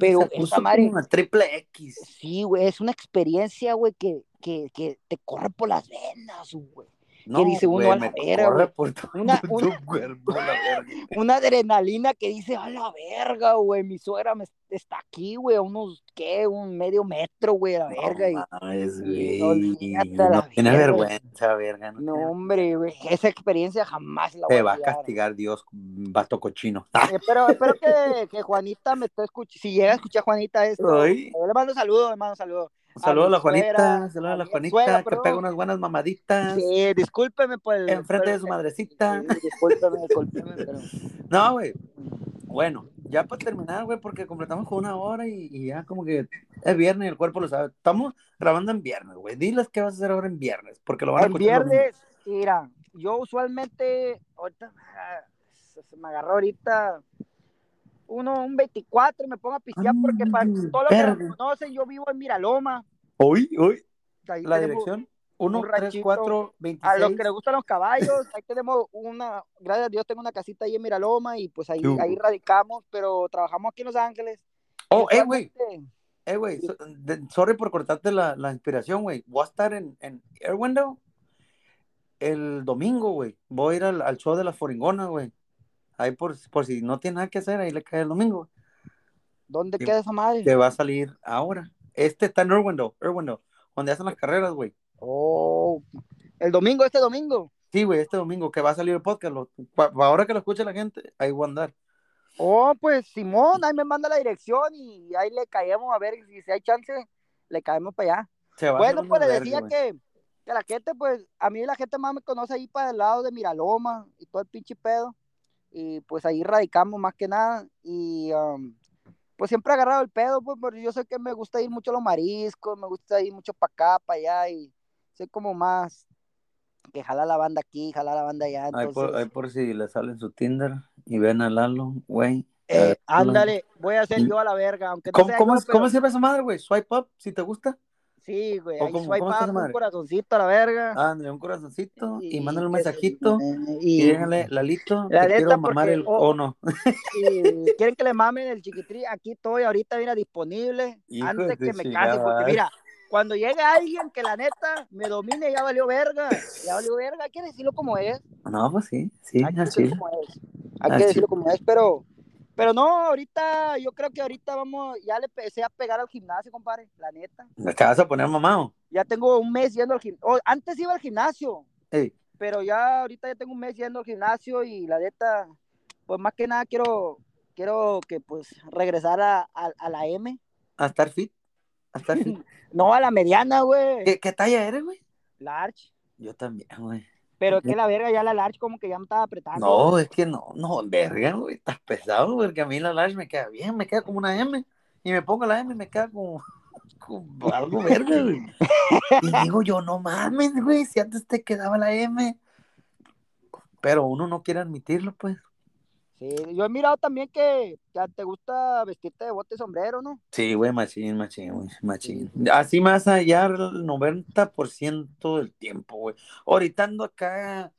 A: pero
B: Se
A: esa
B: puso
A: madre-
B: una triple X.
A: sí, güey, es una experiencia, güey, que, que, que te corre por las venas, güey.
B: No,
A: dice uno,
B: güey,
A: a la verga, Una-
B: por tu
A: una-
B: cuerpo, la verga.
A: Una adrenalina que dice, a la verga, güey, mi suegra me, está aquí, güey, a unos, ¿qué? Un medio metro, güey, a la verga. y-
B: No mames,
A: y
B: güey.
A: no, a la verga.
B: vergüenza, verga. No,
A: hombre, güey, esa experiencia jamás la voy
B: Te
A: a
B: va a
A: olvidar.
B: castigar Dios, vato cochino.
A: Eh, Espero, espero que, que Juanita me esté escuchando. Si llega a escuchar Juanita esto, yo le mando saludos, le mando saludos.
B: Un saludo a, la Juanita,
A: suegra,
B: saludo a la Juanita, que pega unas buenas mamaditas
A: Sí, discúlpeme por el.
B: enfrente de su madrecita.
A: Sí, discúlpeme, discúlpeme, pero.
B: No, güey. Bueno, ya para terminar, güey, porque completamos con una hora y, y ya como que es viernes y el cuerpo lo sabe. Estamos grabando en viernes, güey. Diles qué vas a hacer ahora en viernes, porque lo van a los
A: viernes, mira, yo usualmente, ahorita ah, se me agarró ahorita uno, un 24 y me pongo a pistear porque para todos los que me conocen, yo vivo en Miraloma.
B: Hoy, hoy,
A: Ahí
B: la dirección 1,
A: un
B: 3,
A: ranchito.
B: 4,
A: A los
B: 26.
A: que les gustan los caballos, ahí tenemos una, gracias a Dios tengo una casita ahí en Miraloma y pues ahí, ahí radicamos, pero trabajamos aquí en Los Ángeles.
B: Oh, eh, güey, eh, güey, so- sorry por cortarte la, la inspiración, güey. Voy a estar en, en Air Window el domingo, güey. Voy a ir al, al show de la Foringona, güey. Ahí por, por si no tiene nada que hacer, ahí le cae el domingo.
A: ¿Dónde queda esa madre?
B: Que va a salir ahora. Este está en Irwindale, Irwindale, donde hacen las carreras, güey.
A: Oh, el domingo, este domingo.
B: Sí, güey, este domingo que va a salir el podcast. Lo, pa- pa- ahora que lo escuche la gente, ahí voy a andar.
A: Oh, pues Simón, ahí me manda la dirección y ahí le caemos a ver si, si hay chance, le caemos para allá.
B: Se va a
A: Bueno, pues le decía que, que la gente, pues, a mí la gente más me conoce ahí para el lado de Miraloma y todo el pinche pedo. Y pues ahí radicamos más que nada. Y um, pues siempre agarrado el pedo, pues, porque yo sé que me gusta ir mucho a los mariscos, me gusta ir mucho para acá, para allá. Y soy como más que jala la banda aquí, jala la banda allá.
B: Ahí por,
A: Entonces,
B: ahí por si le sale en su Tinder y ven a Lalo, güey.
A: eh, ándale, voy a hacer
B: ¿Y-
A: yo a la verga, aunque no
B: ¿Cómo,
A: sea
B: cómo,
A: yo, pero-
B: cómo sirve esa madre, güey? Swipe up, si te gusta.
A: Sí, güey,
B: ¿O
A: ahí
B: cómo-
A: swipe up, un corazoncito a la verga.
B: Ándale, un corazoncito y, mándale un mensajito y,
A: y,
B: díganle, Lalito,
A: La
B: te quiero mamar
A: porque-
B: el
A: oh,
B: cono.
A: y quieren que le mamen el chiquitrí, aquí estoy ahorita, mira, disponible,
B: Hijo
A: antes que me
B: chingada
A: case, porque mira, cuando llegue alguien que la neta me domine, ya valió verga, ya valió verga, hay que decirlo como es,
B: No, pues sí, sí,
A: hay que decirlo como es, hay que decirlo como es, pero, pero no, ahorita, yo creo que ahorita vamos, ya le empecé a pegar al gimnasio, compadre, la neta,
B: Te vas a poner mamado.
A: ya tengo un mes yendo al gimnasio, antes iba al gimnasio,
B: Ey,
A: pero ya ahorita ya tengo un mes yendo al gimnasio y la neta, pues más que nada quiero, quiero que pues regresar a, a, a la M,
B: a estar fit. A estar fit.
A: no a la mediana, güey,
B: ¿Qué, qué talla eres, güey?
A: large,
B: Yo también, güey.
A: Pero es que la verga ya la large como que ya me estaba apretando.
B: No, es que no, no, verga, güey, estás pesado, porque a mí la large me queda bien, me queda como una M, y me pongo la M y me queda como, como algo verga, güey. Y digo yo, no mames, güey, si antes te quedaba la M. Pero uno no quiere admitirlo, pues.
A: Sí, yo he mirado también que ya te gusta vestirte de bote y sombrero, ¿no?
B: Sí, güey, machín, machín, güey, machín. Así más allá el 90% del tiempo, güey. Ahorita ando acá,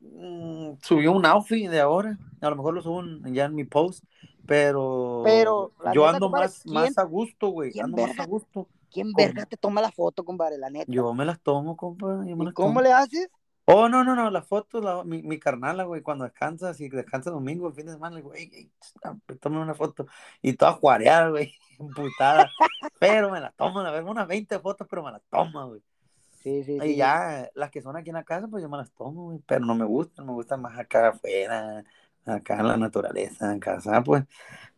B: mm, subió un outfit de ahora, a lo mejor lo subo en- ya en mi post, Pero,
A: Pero,
B: yo ando
A: compadre,
B: más,
A: ¿quién-
B: más a gusto, güey. Ando más a gusto.
A: ¿Quién verga te toma la foto, compadre? La neta.
B: Yo me las tomo, compa. Yo me
A: ¿Y
B: las
A: cómo
B: tomo.
A: le haces?
B: Oh, no, no, no, la foto, la- mi, mi carnala, güey, cuando descansa, si descansa domingo, el fin de semana, le digo, ey, ey, tome una foto. Y toda juareada, güey, emputada. pero me la tomo, la verdad, unas 20 fotos, pero me las tomo, güey.
A: Sí, sí,
B: Y
A: sí.
B: ya, las que son aquí en la casa, pues yo me las tomo, güey, pero no me gustan, me gustan más acá afuera, acá en la naturaleza, en casa, pues.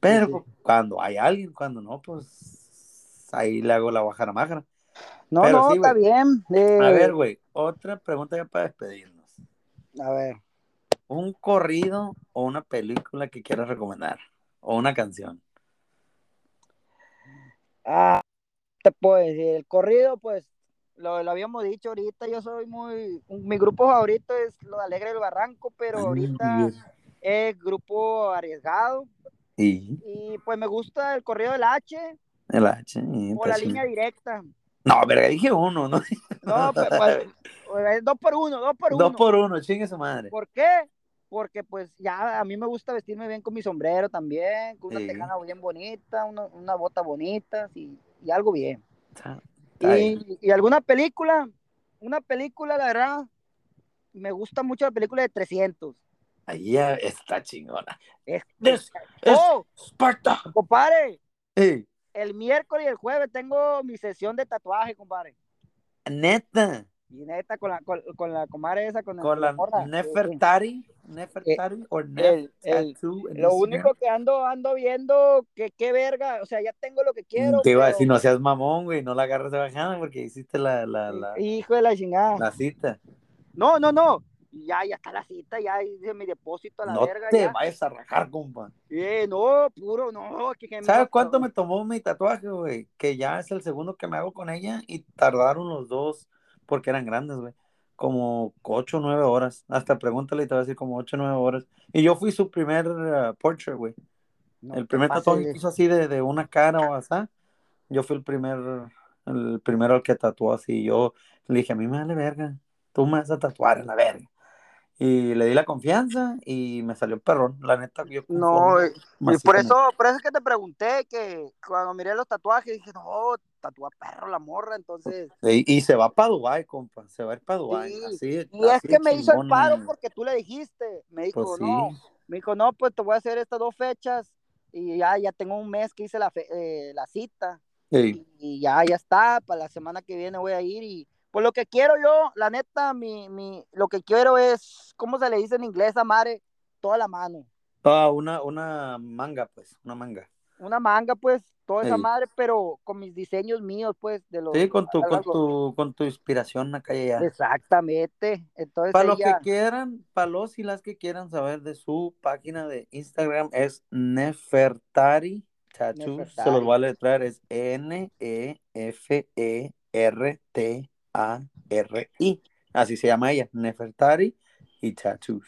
B: Pero pues, cuando hay alguien, cuando no, pues ahí le hago la guajara májara.
A: No,
B: pero
A: no,
B: sí,
A: está bien. eh,
B: A ver, güey, otra pregunta ya para despedirnos.
A: A ver.
B: ¿Un corrido o una película que quieras recomendar? O una canción.
A: Ah, te puedo decir, el corrido, pues, lo, lo habíamos dicho ahorita, yo soy muy, mi grupo favorito es lo de Alegre del Barranco, pero ahorita es grupo arriesgado
B: Y
A: y pues me gusta el corrido del H
B: el H.
A: o la línea directa.
B: No, verga, dije uno, ¿no?
A: No, pues, pues, dos por uno, dos por uno.
B: Dos por uno, chingue su madre.
A: ¿Por qué? Porque pues ya a mí me gusta vestirme bien con mi sombrero también, con una
B: Sí.
A: tejana bien bonita, una, una bota bonita y, y algo bien.
B: Está, está bien.
A: Y, y alguna película, una película, la verdad, me gusta mucho la película de 300.
B: Ahí está chingona.
A: Es, ¡Oh!
B: Sparta.
A: Compadre,
B: Ey,
A: el miércoles y el jueves tengo mi sesión de tatuaje, compadre.
B: neta,
A: Y neta, con la, con, con la comadre esa, con,
B: con la
A: morra.
B: Nefertari, Nefertari o Nef
A: el-
B: Tattoo en
A: Lo único que ando, ando viendo, que qué verga, o sea, ya tengo lo que quiero.
B: Te iba a decir, no seas mamón, güey, no la agarres de bajada porque hiciste la, la, la,
A: Hijo de la chingada.
B: la cita.
A: No, no, no. Ya, ya está la cita, ya hice mi depósito a la
B: No
A: verga.
B: te
A: ya.
B: vayas a rajar, compa.
A: Eh, no, puro, no. Que,
B: ¿Sabes cuánto
A: no.
B: me tomó mi tatuaje, güey? Que ya es el segundo que me hago con ella y tardaron los dos porque eran grandes, güey. Como ocho o nueve horas. Hasta pregúntale y te va a decir como ocho o nueve horas. Y yo fui su primer uh, portrait, güey.
A: No
B: el primer tatuaje que hizo así de, de una cara o así. Yo fui el primer, el primero al que tatuó así. Yo le dije, a mí me vale verga. Tú me vas a tatuar en la verga. Y le di la confianza y me salió perrón. La neta, yo
A: No,
B: conforme,
A: y- y por eso, por eso es que te pregunté que cuando miré los tatuajes dije, no, tatúa perro la morra, entonces.
B: Y, y se va para Dubái, compa. Se va a ir para Dubái.
A: Sí,
B: Así,
A: Y es
B: así
A: que me hizo el paro porque tú le dijiste. Me dijo,
B: Pues sí.
A: no, me dijo, no, pues te voy a hacer estas dos fechas y ya, ya tengo un mes que hice la, fe- eh, la cita
B: Sí.
A: y ya, ya está, para la semana que viene voy a ir y pues lo que quiero yo, la neta, mi, mi, lo que quiero es, ¿cómo se le dice en inglés a madre? Toda la mano.
B: Ah, una, una manga, pues, una manga.
A: Una manga, pues, toda esa
B: Sí.
A: madre, pero con mis diseños míos, pues, de los...
B: Sí, con tu, con tu, con tu inspiración acá y allá.
A: Exactamente. Entonces
B: Para los
A: ella-
B: que quieran, para los y las que quieran saber de su página de Instagram es Nefertari Tattoo. Se los voy a letrar, es N-E-F-E-R-T-A-R-I. Así se llama ella, Nefertari y Tattoos.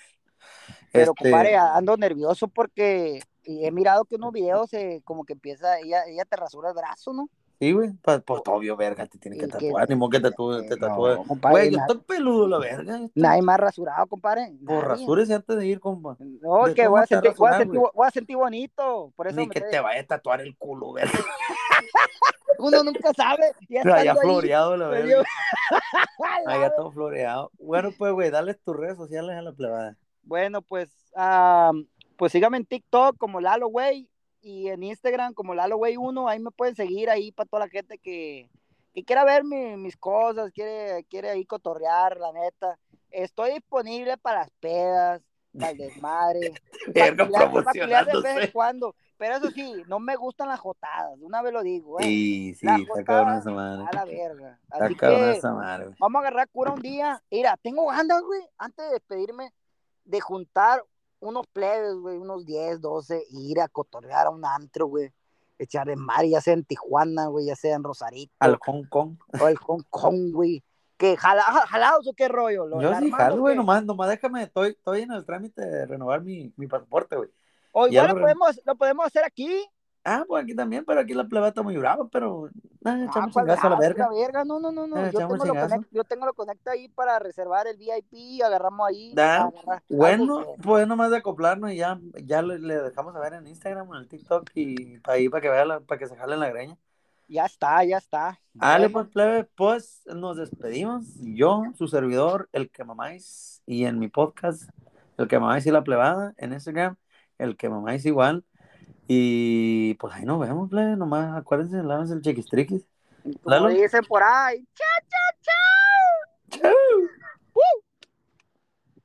A: Pero,
B: Este,
A: compadre, ando nervioso porque he mirado que unos videos eh, como que empieza, ella, ella te rasura el brazo, ¿no?
B: Sí, güey, pues, pues obvio, verga, te tiene que tatuar, ni modo que te tatúe, te
A: Eh,
B: tatúe.
A: no, compadre,
B: Güey, yo estoy peludo, la verga. estoy-
A: nadie más rasurado, compadre.
B: Pues rasúrese antes de ir, compa.
A: No,
B: ¿De
A: que voy a, sentir, voy, a sentir, voy a sentir bonito. Por eso
B: Ni
A: me
B: que
A: te-
B: te vaya a tatuar el culo, verga.
A: uno nunca sabe. Ya
B: Allá floreado, la
A: dio-
B: Allá todo floreado. Bueno, pues, güey, dale tus redes sociales a la plebada.
A: Bueno, pues, ah, pues síganme en TikTok como Lalo Güey y en Instagram como Lalo Güey 1. Ahí me pueden seguir ahí para toda la gente que, que quiera ver mi- mis cosas, quiere, quiere ahí cotorrear, la neta. Estoy disponible para las pedas, para el desmadre. Para culiar- para culiar de vez en cuando. Pero eso sí, no me gustan las jotadas, una vez lo digo. ¿eh?
B: Sí, sí, está cabrón esa madre.
A: A la verga.
B: Está cabrón esa madre,
A: vamos a agarrar cura un día. Mira, tengo ganas, güey, antes de despedirme, de juntar unos plebes, güey, unos 10, 12, e ir a cotorrear a un antro, güey. Echar de mar, ya sea en Tijuana, güey, ya sea en Rosarito,
B: Al Hong Kong.
A: o el Hong Kong, güey. ¿Qué, jala, ja- jalados o qué rollo? ¿Lo-
B: Yo sí, jalo, güey, nomás, nomás déjame, estoy, estoy en el trámite de renovar mi, mi pasaporte, güey.
A: O
B: ya
A: igual
B: lo
A: podemos, lo podemos hacer aquí,
B: Ah, pues aquí también, pero aquí la plebe está muy brava, pero nah,
A: Ah,
B: echamos
A: ¿cuál
B: chingazo a la
A: brava,
B: verga.
A: verga? No, no, no, no.
B: Eh,
A: Yo tengo, lo
B: chingazo.
A: conect, yo tengo lo conecta ahí para reservar el VIP, agarramos ahí. Agarrar
B: Bueno,
A: algo que-
B: pues nomás de acoplarnos y ya, ya le, le dejamos a ver en Instagram, en el TikTok y ahí para que vea la- para que se jale en la greña.
A: Ya está, ya está.
B: Dale,
A: Bueno,
B: pues, plebe, pues nos despedimos. Yo, su servidor, el que mamáis, y en mi podcast, el que mamáis y la plebada, en Instagram, el que mamáis igual. Y pues ahí nos vemos, plebe. Nomás acuérdense, lávense el chiquistriquis.
A: como
B: Lalo.
A: dicen por ahí. Chao, chao, chao.
B: Chau.